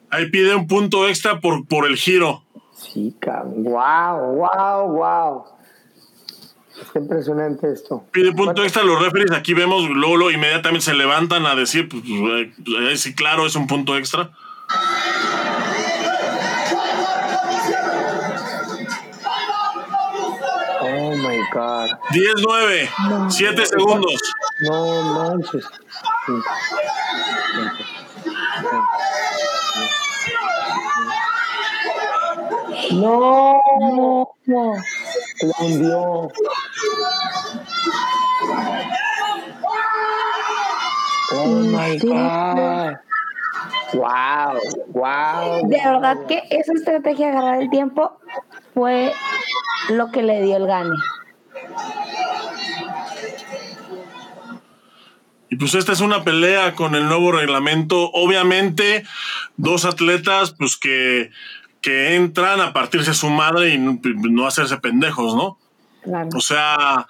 Ahí pide un punto extra por, por el giro. Cabrón. Wow, wow, wow. Está impresionante esto. Pide punto extra los referees. Aquí vemos, luego inmediatamente se levantan a decir, pues, eh, eh, sí, claro, es un punto extra. Oh my god. 10-9, 7 segundos. No manches. Sí. No, No, no. la hundió. Oh my Sí. god. Wow, wow. De verdad que esa estrategia de agarrar el tiempo fue lo que le dio el gane. Y pues esta es una pelea con el nuevo reglamento. Obviamente, dos atletas, pues que, que entran a partirse su madre y no, hacerse pendejos, ¿no? Claro. O sea,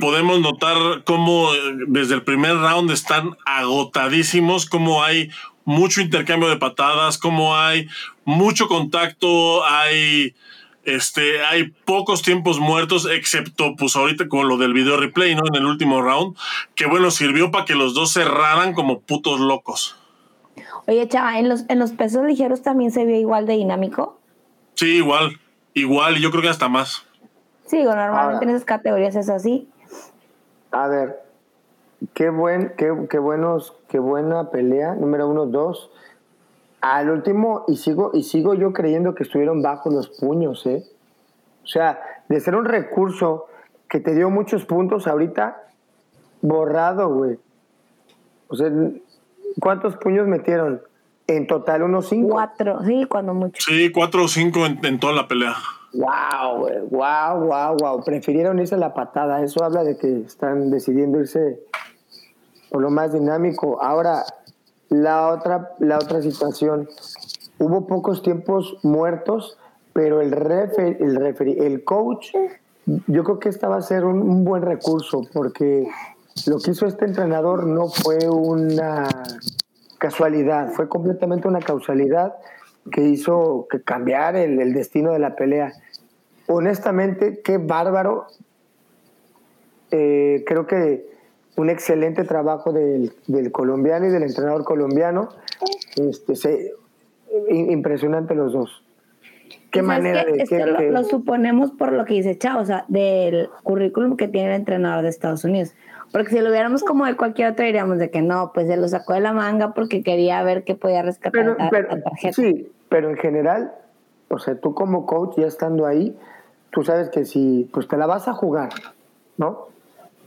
podemos notar cómo eh, desde el primer round están agotadísimos, cómo hay mucho intercambio de patadas, cómo hay mucho contacto, hay este hay pocos tiempos muertos excepto pues ahorita con lo del video replay, ¿no? En el último round, que bueno, sirvió para que los dos cerraran como putos locos. Oye, chava, ¿en los, en los pesos ligeros también se vio igual de dinámico? Sí, igual, igual, y yo creo que hasta más. Sí, digo, normalmente Ahora. en esas categorías es así. A ver, qué buen, qué, qué buenos, qué buena pelea. Número uno, dos. Al último, y sigo, y sigo yo creyendo que estuvieron bajos los puños, ¿eh? O sea, de ser un recurso que te dio muchos puntos, ahorita borrado, güey. O sea, ¿cuántos puños metieron? En total, unos cinco. Cuatro, sí, cuando mucho. Sí, cuatro o cinco en, en toda la pelea. Wow, wow, wow, wow. Prefirieron irse a la patada. Eso habla de que están decidiendo irse por lo más dinámico. Ahora, la otra, la otra situación. Hubo pocos tiempos muertos, pero el referee, el, referee, el coach, yo creo que esta va a ser un, un buen recurso, porque lo que hizo este entrenador no fue una casualidad, fue completamente una causalidad que hizo que cambiar el, el, destino de la pelea. Honestamente, qué bárbaro. Eh, creo que un excelente trabajo del, del, colombiano y del entrenador colombiano. Este, se, impresionante los dos. Qué manera que, de que, lo, lo, suponemos por lo que dice Chao, o sea, del currículum que tiene el entrenador de Estados Unidos. Porque si lo viéramos como de cualquier otro, diríamos de que no, pues se lo sacó de la manga porque quería ver qué podía rescatar pero, la, pero, la tarjeta. Sí, pero en general, o sea, tú como coach, ya estando ahí, tú sabes que si, pues te la vas a jugar, ¿no?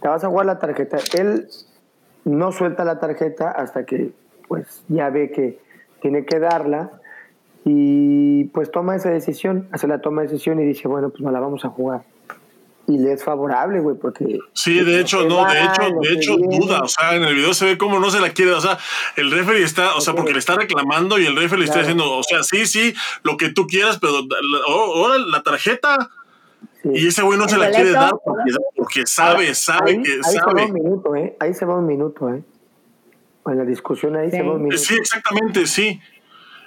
Te vas a jugar la tarjeta. Él no suelta la tarjeta hasta que, pues, ya ve que tiene que darla y, pues, toma esa decisión, hace la toma de decisión y dice, bueno, pues, no la vamos a jugar y le es favorable, güey, porque... Sí, de hecho, no, de hecho, de hecho, duda, o sea, en el video se ve como no se la quiere, o sea, el referee está, o sea, porque le está reclamando y el referee le está diciendo, o sea, sí, sí, lo que tú quieras, pero ahora la tarjeta... Sí. Y ese güey no el se la quiere dar porque, porque sabe, sabe ahí, que ahí sabe. Se va un minuto, ¿eh? Ahí se va un minuto, ¿eh? En la discusión ahí Sí. se va un minuto. Sí, exactamente, sí.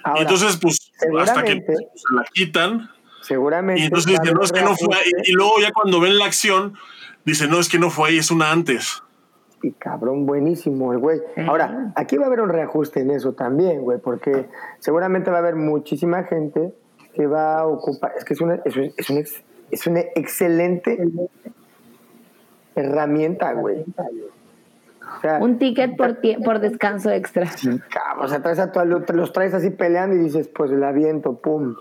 Ahora, entonces, pues, hasta que se la quitan, seguramente... y entonces va a dice, no, es que no fue ahí. Y luego ya cuando ven la acción, dice, no, es que no fue ahí, es una antes. Y cabrón, buenísimo, el güey. Ahora, aquí va a haber un reajuste en eso también, güey, porque seguramente va a haber muchísima gente que va a ocupar. Es que es una, es un- es un ex- es una excelente herramienta, güey. O sea, Un ticket por, tie- por descanso extra. cabrón, o sea, traes a tu los traes así peleando y dices, pues el aviento, pum.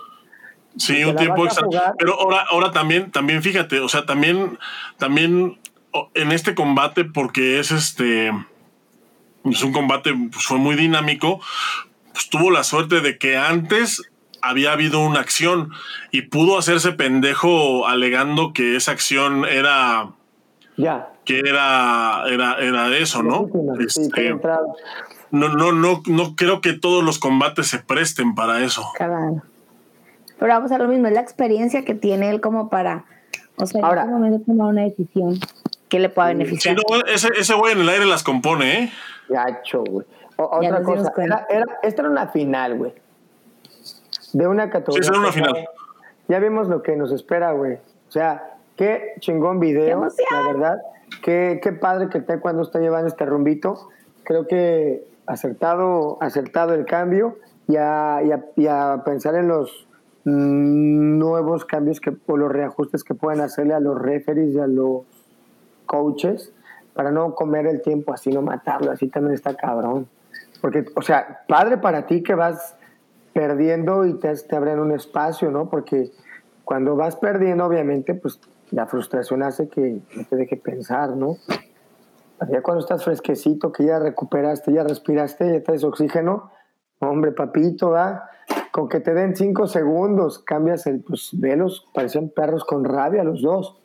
Sí, un tiempo extra. jugar. Pero ahora, ahora también, también fíjate, o sea, también, también en este combate, porque es este, es un combate, pues fue muy dinámico, pues tuvo la suerte de que antes había habido una acción y pudo hacerse pendejo alegando que esa acción era, Ya. que era, era, era eso, ¿no? Sí, Este, no, no, no, no creo que todos los combates se presten para eso. Claro. Pero vamos a lo mismo, es la experiencia que tiene él como para, o sea, Ahora- en ese momento tomar una decisión que le pueda Sí, beneficiar. no, ese, ese güey en el aire las compone, ¿eh? Gacho, güey. Otra cosa, era, era- esta era una final, güey. De una categoría. Sí, era una final. Ya vimos lo que nos espera, güey. O sea, qué chingón ¡Qué video, la verdad. Qué, qué padre que el Taekwondo está llevando este rumbito. Creo que acertado, acertado el cambio y a, y a- y a pensar en los nuevos cambios que, o los reajustes que pueden hacerle a los referees y a los coaches para no comer el tiempo así, no matarlo, así también está cabrón. Porque, o sea, padre para ti que vas perdiendo y te, te abren un espacio, ¿no? Porque cuando vas perdiendo, obviamente, pues la frustración hace que no te deje pensar, ¿no? Ya cuando estás fresquecito, que ya recuperaste, ya respiraste, ya traes oxígeno, hombre, papito, va, con que te den cinco segundos, cambias el, pues, velos, parecían perros con rabia los dos.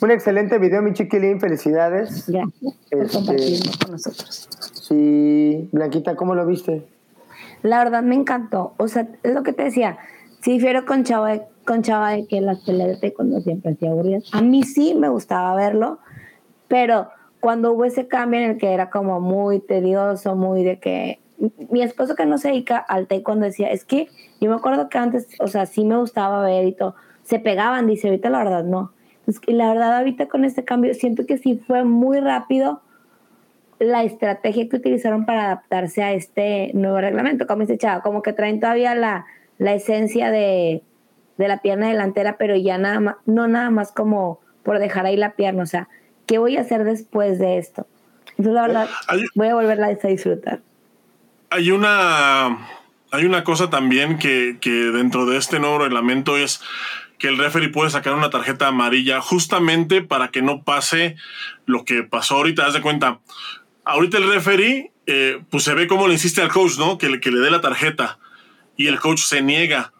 Un excelente video, mi chiquilín, felicidades. Gracias por Este- compartirlo con nosotros. Sí, Blanquita, ¿cómo lo viste? La verdad me encantó. O sea, es lo que te decía. Sí, difiero con Chava, de- con Chava de que las peleas de taekwondo siempre sido aburridas. A mí sí me gustaba verlo, pero cuando hubo ese cambio en el que era como muy tedioso, muy de que mi esposo que no se dedica al taekwondo decía, es que yo me acuerdo que antes, o sea, sí me gustaba ver y todo, se pegaban, dice, ahorita la verdad no. Es que la verdad ahorita con este cambio siento que sí fue muy rápido la estrategia que utilizaron para adaptarse a este nuevo reglamento, como dice Chava, como que traen todavía la, la esencia de, de la pierna delantera, pero ya nada más, no nada más como por dejar ahí la pierna, o sea, ¿qué voy a hacer después de esto? Entonces, la verdad, voy a volverla a disfrutar. Hay una, hay una cosa también que, que dentro de este nuevo reglamento es que el referee puede sacar una tarjeta amarilla justamente para que no pase lo que pasó ahorita. Haz de cuenta, ahorita el referee, eh, pues se ve cómo le insiste al coach, ¿no? Que le, que le dé la tarjeta y el coach se niega.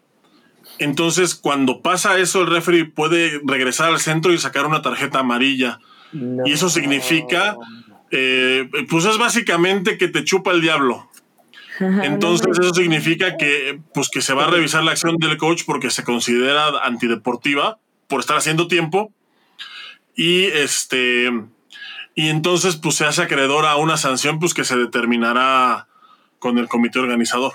Entonces, cuando pasa eso, el referee puede regresar al centro y sacar una tarjeta amarilla. Y eso significa, eh, pues es básicamente que te chupa el diablo. Entonces eso significa que, pues que se va a revisar la acción del coach porque se considera antideportiva por estar haciendo tiempo. Y este, y entonces pues se hace acreedor a una sanción pues que se determinará con el comité organizador.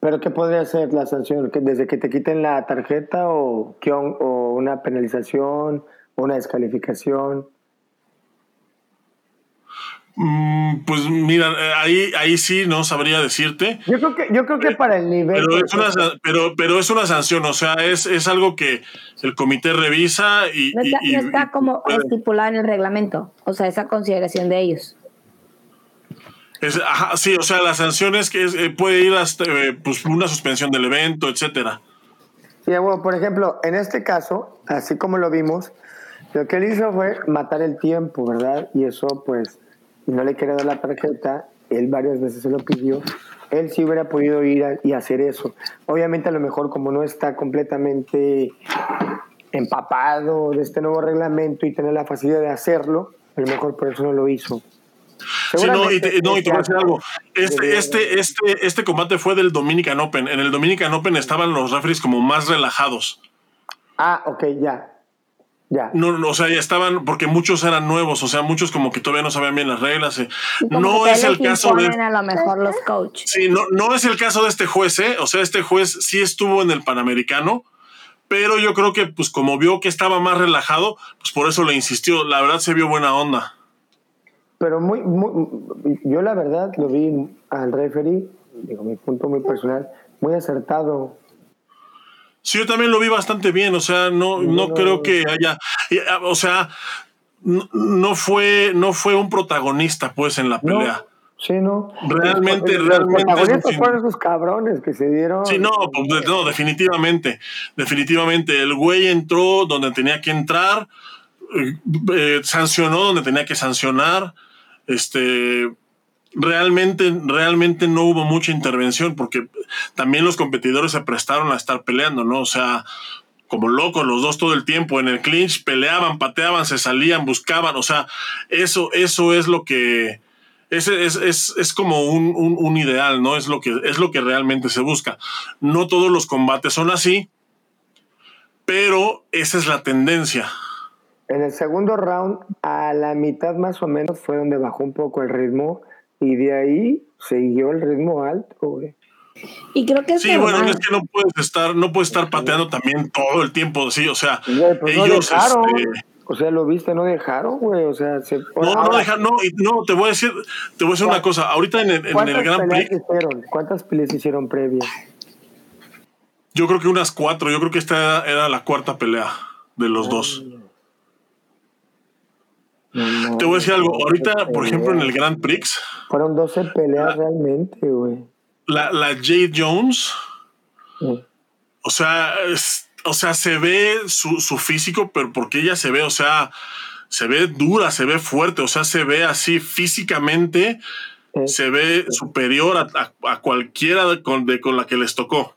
¿Pero qué podría ser la sanción? ¿Desde que te quiten la tarjeta o, o una penalización, o una descalificación? Mm, pues mira, eh, ahí, ahí sí no sabría decirte. Yo creo que, yo creo que para el nivel. Pero es, una, pero, pero es una sanción, o sea, es, es algo que el comité revisa y. No está, como estipulado en el reglamento, o sea, esa consideración de ellos sí, o sea, la sanción es que eh, puede ir hasta eh, pues, una suspensión del evento, etcétera. Sí, bueno, por ejemplo, en este caso, así como lo vimos, lo que él hizo fue matar el tiempo, ¿verdad? Y eso, pues, no le quería dar la tarjeta, él varias veces se lo pidió, él sí hubiera podido ir y hacer eso. Obviamente, a lo mejor, como no está completamente empapado de este nuevo reglamento y tener la facilidad de hacerlo, a lo mejor por eso no lo hizo. Sí, no, y te, no, y te voy a decir algo. Este, este, este, este combate fue del Dominican Open. En el Dominican Open estaban los referees como más relajados. Ah, ok, ya. Ya. No, no, o sea, ya estaban, porque muchos eran nuevos, o sea, muchos como que todavía no sabían bien las reglas. Eh. No es el caso de. A lo mejor los coaches. Sí, no, no es el caso de este juez, ¿eh? O sea, este juez sí estuvo en el Panamericano, pero yo creo que, pues, como vio que estaba más relajado, pues por eso le insistió. La verdad se vio buena onda pero muy, yo la verdad lo vi al referee, digo, mi punto muy personal, muy acertado. Sí, yo también lo vi bastante bien, o sea, no, no, creo que haya, ah, o sea, no, fue, no fue un protagonista, pues, en la pelea. Sí, no. Realmente, realmente. Los fueron esos cabrones que se dieron. Sí, no, pues, no, definitivamente. Definitivamente. El güey entró donde tenía que entrar, eh, eh, sancionó donde tenía que sancionar este, realmente, realmente no hubo mucha intervención porque también los competidores se prestaron a estar peleando, ¿no? O sea, como locos los dos todo el tiempo en el clinch, peleaban, pateaban, se salían, buscaban, o sea, eso, eso es lo que... Es, es, es, es como un, un, ideal, ¿no? Es lo, que, es lo que realmente se busca. No todos los combates son así, pero esa es la tendencia. En el segundo round, a la mitad más o menos, fue donde bajó un poco el ritmo y de ahí siguió el ritmo alto, güey. Y creo que sí, bueno, es que no puedes estar, no puedes estar pateando también todo el tiempo, sí, o sea, pues ellos, este, o sea, lo viste, no dejaron, güey, o sea, se, no, no dejaron, no, no, te voy a decir, te voy a decir una cosa, ahorita en el, en el Gran Prix, hicieron? ¿cuántas peleas hicieron previas? Yo creo que unas cuatro, yo creo que esta era, la cuarta pelea de los dos. Te voy a decir algo. Ahorita, por ejemplo, en el Grand Prix. Fueron 12 peleas realmente, güey. La, la Jade Jones. O sea, o sea, se ve su, su, físico, pero porque ella se ve, o sea, se ve dura, se ve fuerte, o sea, se ve así físicamente, se ve superior a, a, cualquiera con, de, con la que les tocó.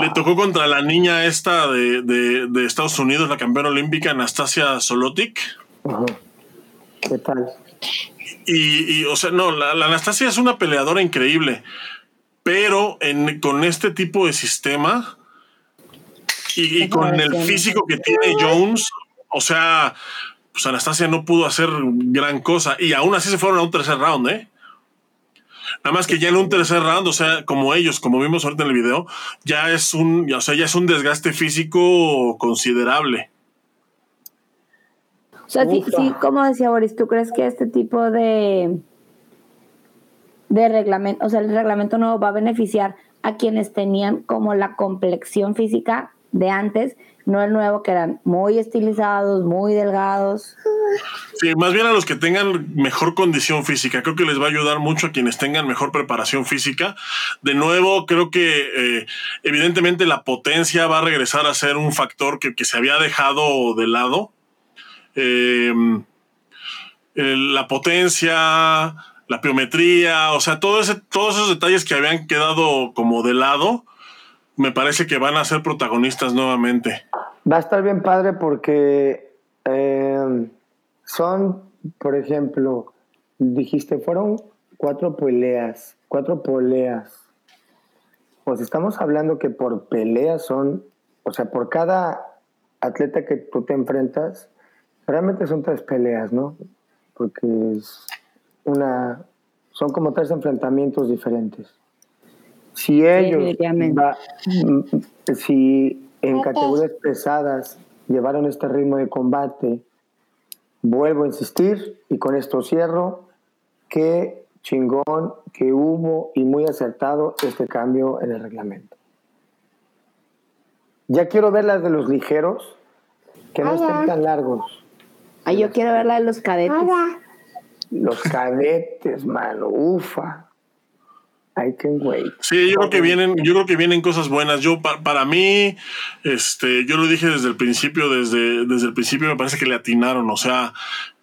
Le tocó contra la niña esta de, de, Estados Unidos, la campeona olímpica, Anastasia Solotic. ¿Qué tal? Y, o sea, no, la, Anastasia es una peleadora increíble, pero en, con este tipo de sistema y, con el físico que tiene Jones, o sea, pues Anastasia no pudo hacer gran cosa y aún así se fueron a un tercer round, ¿eh? Nada más que ya en un tercer round, o sea, como ellos, como vimos ahorita en el video, ya es un, o sea, ya es un desgaste físico considerable. O sea, sí, como decía Boris, ¿tú crees que este tipo de, de reglamento, o sea, el reglamento nuevo va a beneficiar a quienes tenían como la complexión física de antes no el nuevo, que eran muy estilizados, muy delgados. Sí, más bien a los que tengan mejor condición física. Creo que les va a ayudar mucho a quienes tengan mejor preparación física. De nuevo, creo que eh, evidentemente la potencia va a regresar a ser un factor que, se había dejado de lado. Em, la potencia, la piometría, o sea, todos esos detalles que habían quedado como de lado, me parece que van a ser protagonistas nuevamente. Va a estar bien padre porque eh, son, por ejemplo, dijiste, fueron cuatro peleas, cuatro poleas. Pues estamos hablando que por peleas son, o sea, por cada atleta que tú te enfrentas, realmente son tres peleas, ¿no? Porque es una, son como tres enfrentamientos diferentes. Si ellos, si en categorías pesadas llevaron este ritmo de combate, vuelvo a insistir y con esto cierro, que chingón que hubo y muy acertado este cambio en el reglamento. Ya quiero ver las de los ligeros, que no estén tan largos. Ay, yo quiero ver la de los cadetes. Los cadetes, mano, ufa. I can wait. Sí, yo creo que vienen, yo creo que vienen cosas buenas. Yo para mí, este, yo lo dije desde el principio, desde, desde el principio me parece que le atinaron. O sea,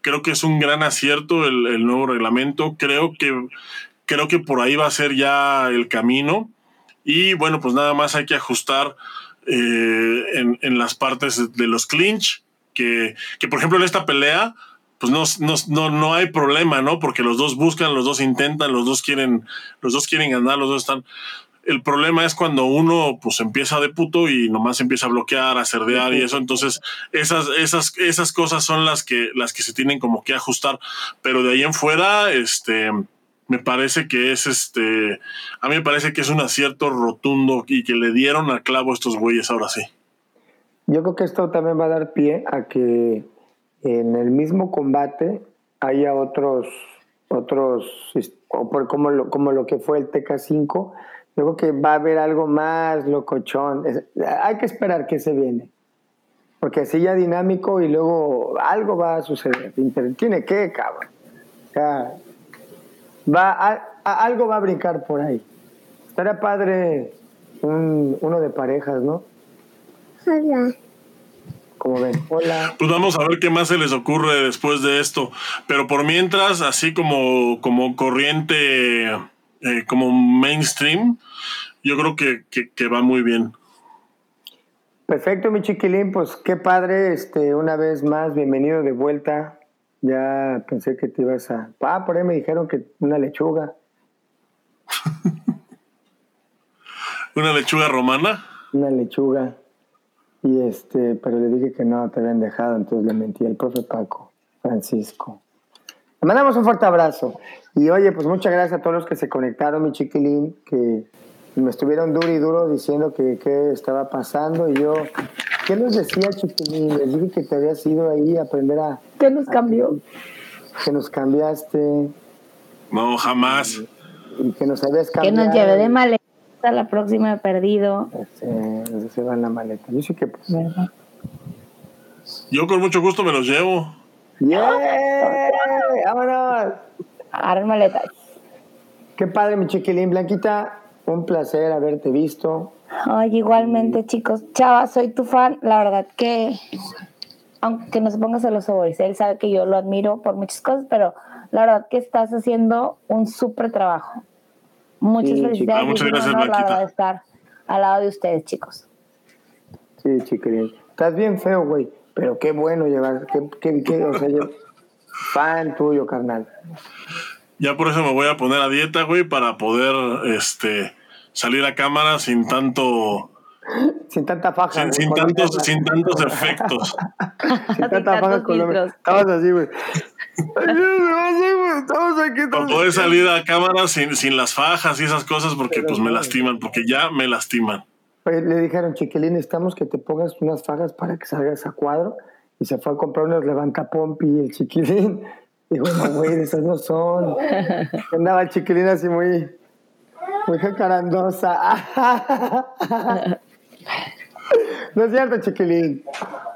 creo que es un gran acierto el, nuevo reglamento. Creo que, creo que por ahí va a ser ya el camino. Y bueno, pues nada más hay que ajustar eh, en, en, las partes de los clinch, que, que por ejemplo en esta pelea, pues no, no, no, hay problema, ¿no? Porque los dos buscan, los dos intentan, los dos quieren, los dos quieren ganar, los dos están. El problema es cuando uno pues empieza de puto y nomás empieza a bloquear, a cerdear y eso. Entonces, esas, esas, esas cosas son las que, las que se tienen como que ajustar. Pero de ahí en fuera, este, me parece que es este, a mí me parece que es un acierto rotundo y que le dieron al clavo a estos güeyes ahora sí. Yo creo que esto también va a dar pie a que en el mismo combate haya otros, otros o por como lo, como lo que fue el TK5, yo creo que va a haber algo más locochón. hay que esperar que se viene. Porque así ya dinámico y luego algo va a suceder. Tiene que, cabrón. va algo va a brincar por ahí. Estaría padre un, uno de parejas, ¿no? Hola. Como ven, hola. Pues vamos a ver qué más se les ocurre después de esto. Pero por mientras, así como, como corriente, eh, como mainstream, yo creo que, que, va muy bien. Perfecto, mi chiquilín, pues qué padre, este, una vez más, bienvenido de vuelta. Ya pensé que te ibas a. Ah, por ahí me dijeron que una lechuga. ¿Una lechuga romana? Una lechuga. Y este, pero le dije que no te habían dejado, entonces le mentí al profe Paco, Francisco. Le mandamos un fuerte abrazo. Y oye, pues muchas gracias a todos los que se conectaron, mi chiquilín, que me estuvieron duro y duro diciendo que qué estaba pasando. Y yo, ¿qué les decía, chiquilín? Les dije que te habías ido ahí a aprender a. ¿Qué nos cambió? Que nos cambiaste. No, jamás. Y que nos habías cambiado. Que nos llevé de mal la próxima he perdido. Este, se va en la maleta. Yo sí que. Pues, Yo con mucho gusto me los llevo. ¡Yeah! ¡Vámonos! Agarren maletas. Qué padre, mi chiquilín. Blanquita, un placer haberte visto. Ay, igualmente, chicos. Chava, soy tu fan. La verdad que, aunque no se ponga celoso él sabe que yo lo admiro por muchas cosas, pero la verdad que estás haciendo un súper trabajo. Muchas felicidades. muchas gracias, Blanquita. de estar al lado de ustedes, chicos. Sí, chiquilín. Estás bien feo, güey, pero qué bueno llevar, qué, qué, qué o sea, yo, fan tuyo, carnal. Ya por eso me voy a poner a dieta, güey, para poder este salir a cámara sin tanto sin tanta faja. Sin, sin tantos, sin tantos efectos. sin tanta faja Estabas así, güey. Para poder salir a cámara sin, sin las fajas y esas cosas porque pues me lastiman, porque ya me lastiman. Le dijeron, chiquilín, necesitamos que te pongas unas fajas para que salgas a cuadro. Y se fue a comprar unas levantapompi y el chiquilín. Dijo, no, güey, esas no son. Andaba el chiquilín así muy, muy jacarandosa. No es cierto, chiquilín.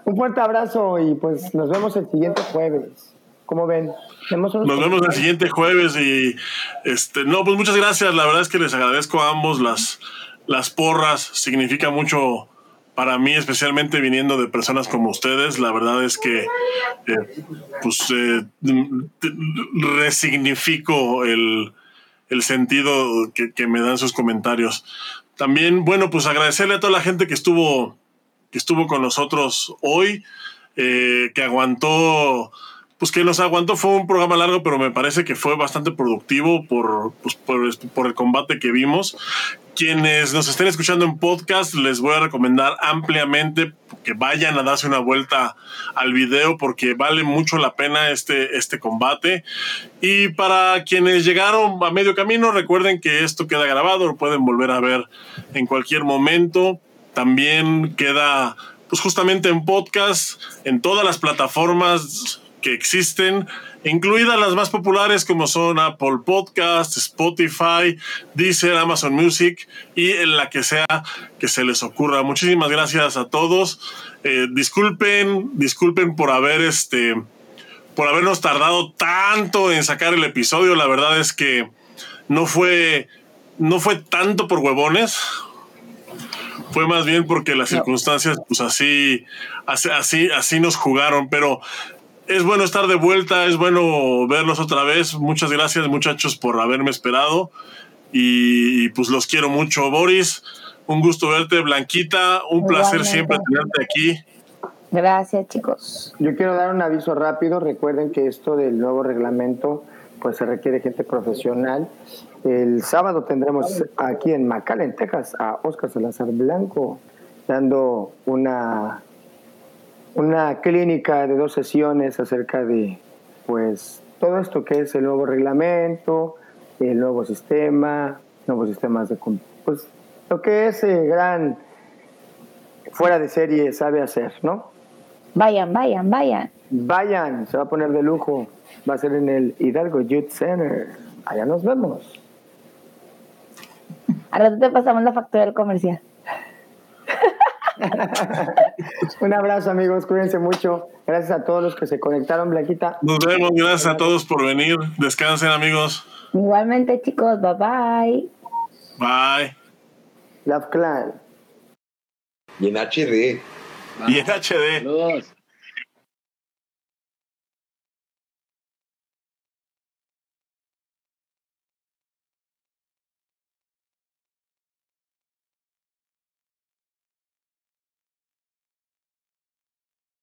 Un fuerte abrazo y pues nos vemos el siguiente jueves. ¿Cómo ven? Nos vemos el siguiente jueves y este no, pues muchas gracias. La verdad es que les agradezco a ambos las, las porras. Significa mucho para mí, especialmente viniendo de personas como ustedes, la verdad es que eh, pues eh, resignifico el, el sentido que, que, me dan sus comentarios. También, bueno, pues agradecerle a toda la gente que estuvo, que estuvo con nosotros hoy, eh, que aguantó pues que nos aguantó. Fue un programa largo, pero me parece que fue bastante productivo por, pues, por, por, el combate que vimos. Quienes nos estén escuchando en podcast, les voy a recomendar ampliamente que vayan a darse una vuelta al video porque vale mucho la pena este, este combate. Y para quienes llegaron a medio camino, recuerden que esto queda grabado, lo pueden volver a ver en cualquier momento. También queda pues justamente en podcast, en todas las plataformas que existen, incluidas las más populares como son Apple Podcast, Spotify, Deezer, Amazon Music y en la que sea que se les ocurra. Muchísimas gracias a todos. Eh, disculpen, disculpen por haber este, por habernos tardado tanto en sacar el episodio. La verdad es que no fue, no fue tanto por huevones. Fue más bien porque las circunstancias, pues así, así, así nos jugaron. Pero es bueno estar de vuelta, es bueno verlos otra vez. Muchas gracias muchachos por haberme esperado y, pues los quiero mucho. Boris, un gusto verte. Blanquita, un placer siempre tenerte aquí. Gracias chicos. Yo quiero dar un aviso rápido. Recuerden que esto del nuevo reglamento pues se requiere gente profesional. El sábado tendremos aquí en McAllen, Texas, a Oscar Salazar Blanco dando una una clínica de dos sesiones acerca de pues todo esto que es el nuevo reglamento, el nuevo sistema, nuevos sistemas de pues lo que ese gran fuera de serie sabe hacer, ¿no? Vayan, vayan, vayan. Vayan, se va a poner de lujo. Va a ser en el Hidalgo Youth Center. Allá nos vemos. Ahora te pasamos la factura del comercial. Un abrazo, amigos. Cuídense mucho. Gracias a todos los que se conectaron, Blanquita. Nos vemos. Gracias a todos por venir. Descansen, amigos. Igualmente, chicos. Bye bye. Bye. Love Clan. Y en HD. Y en HD.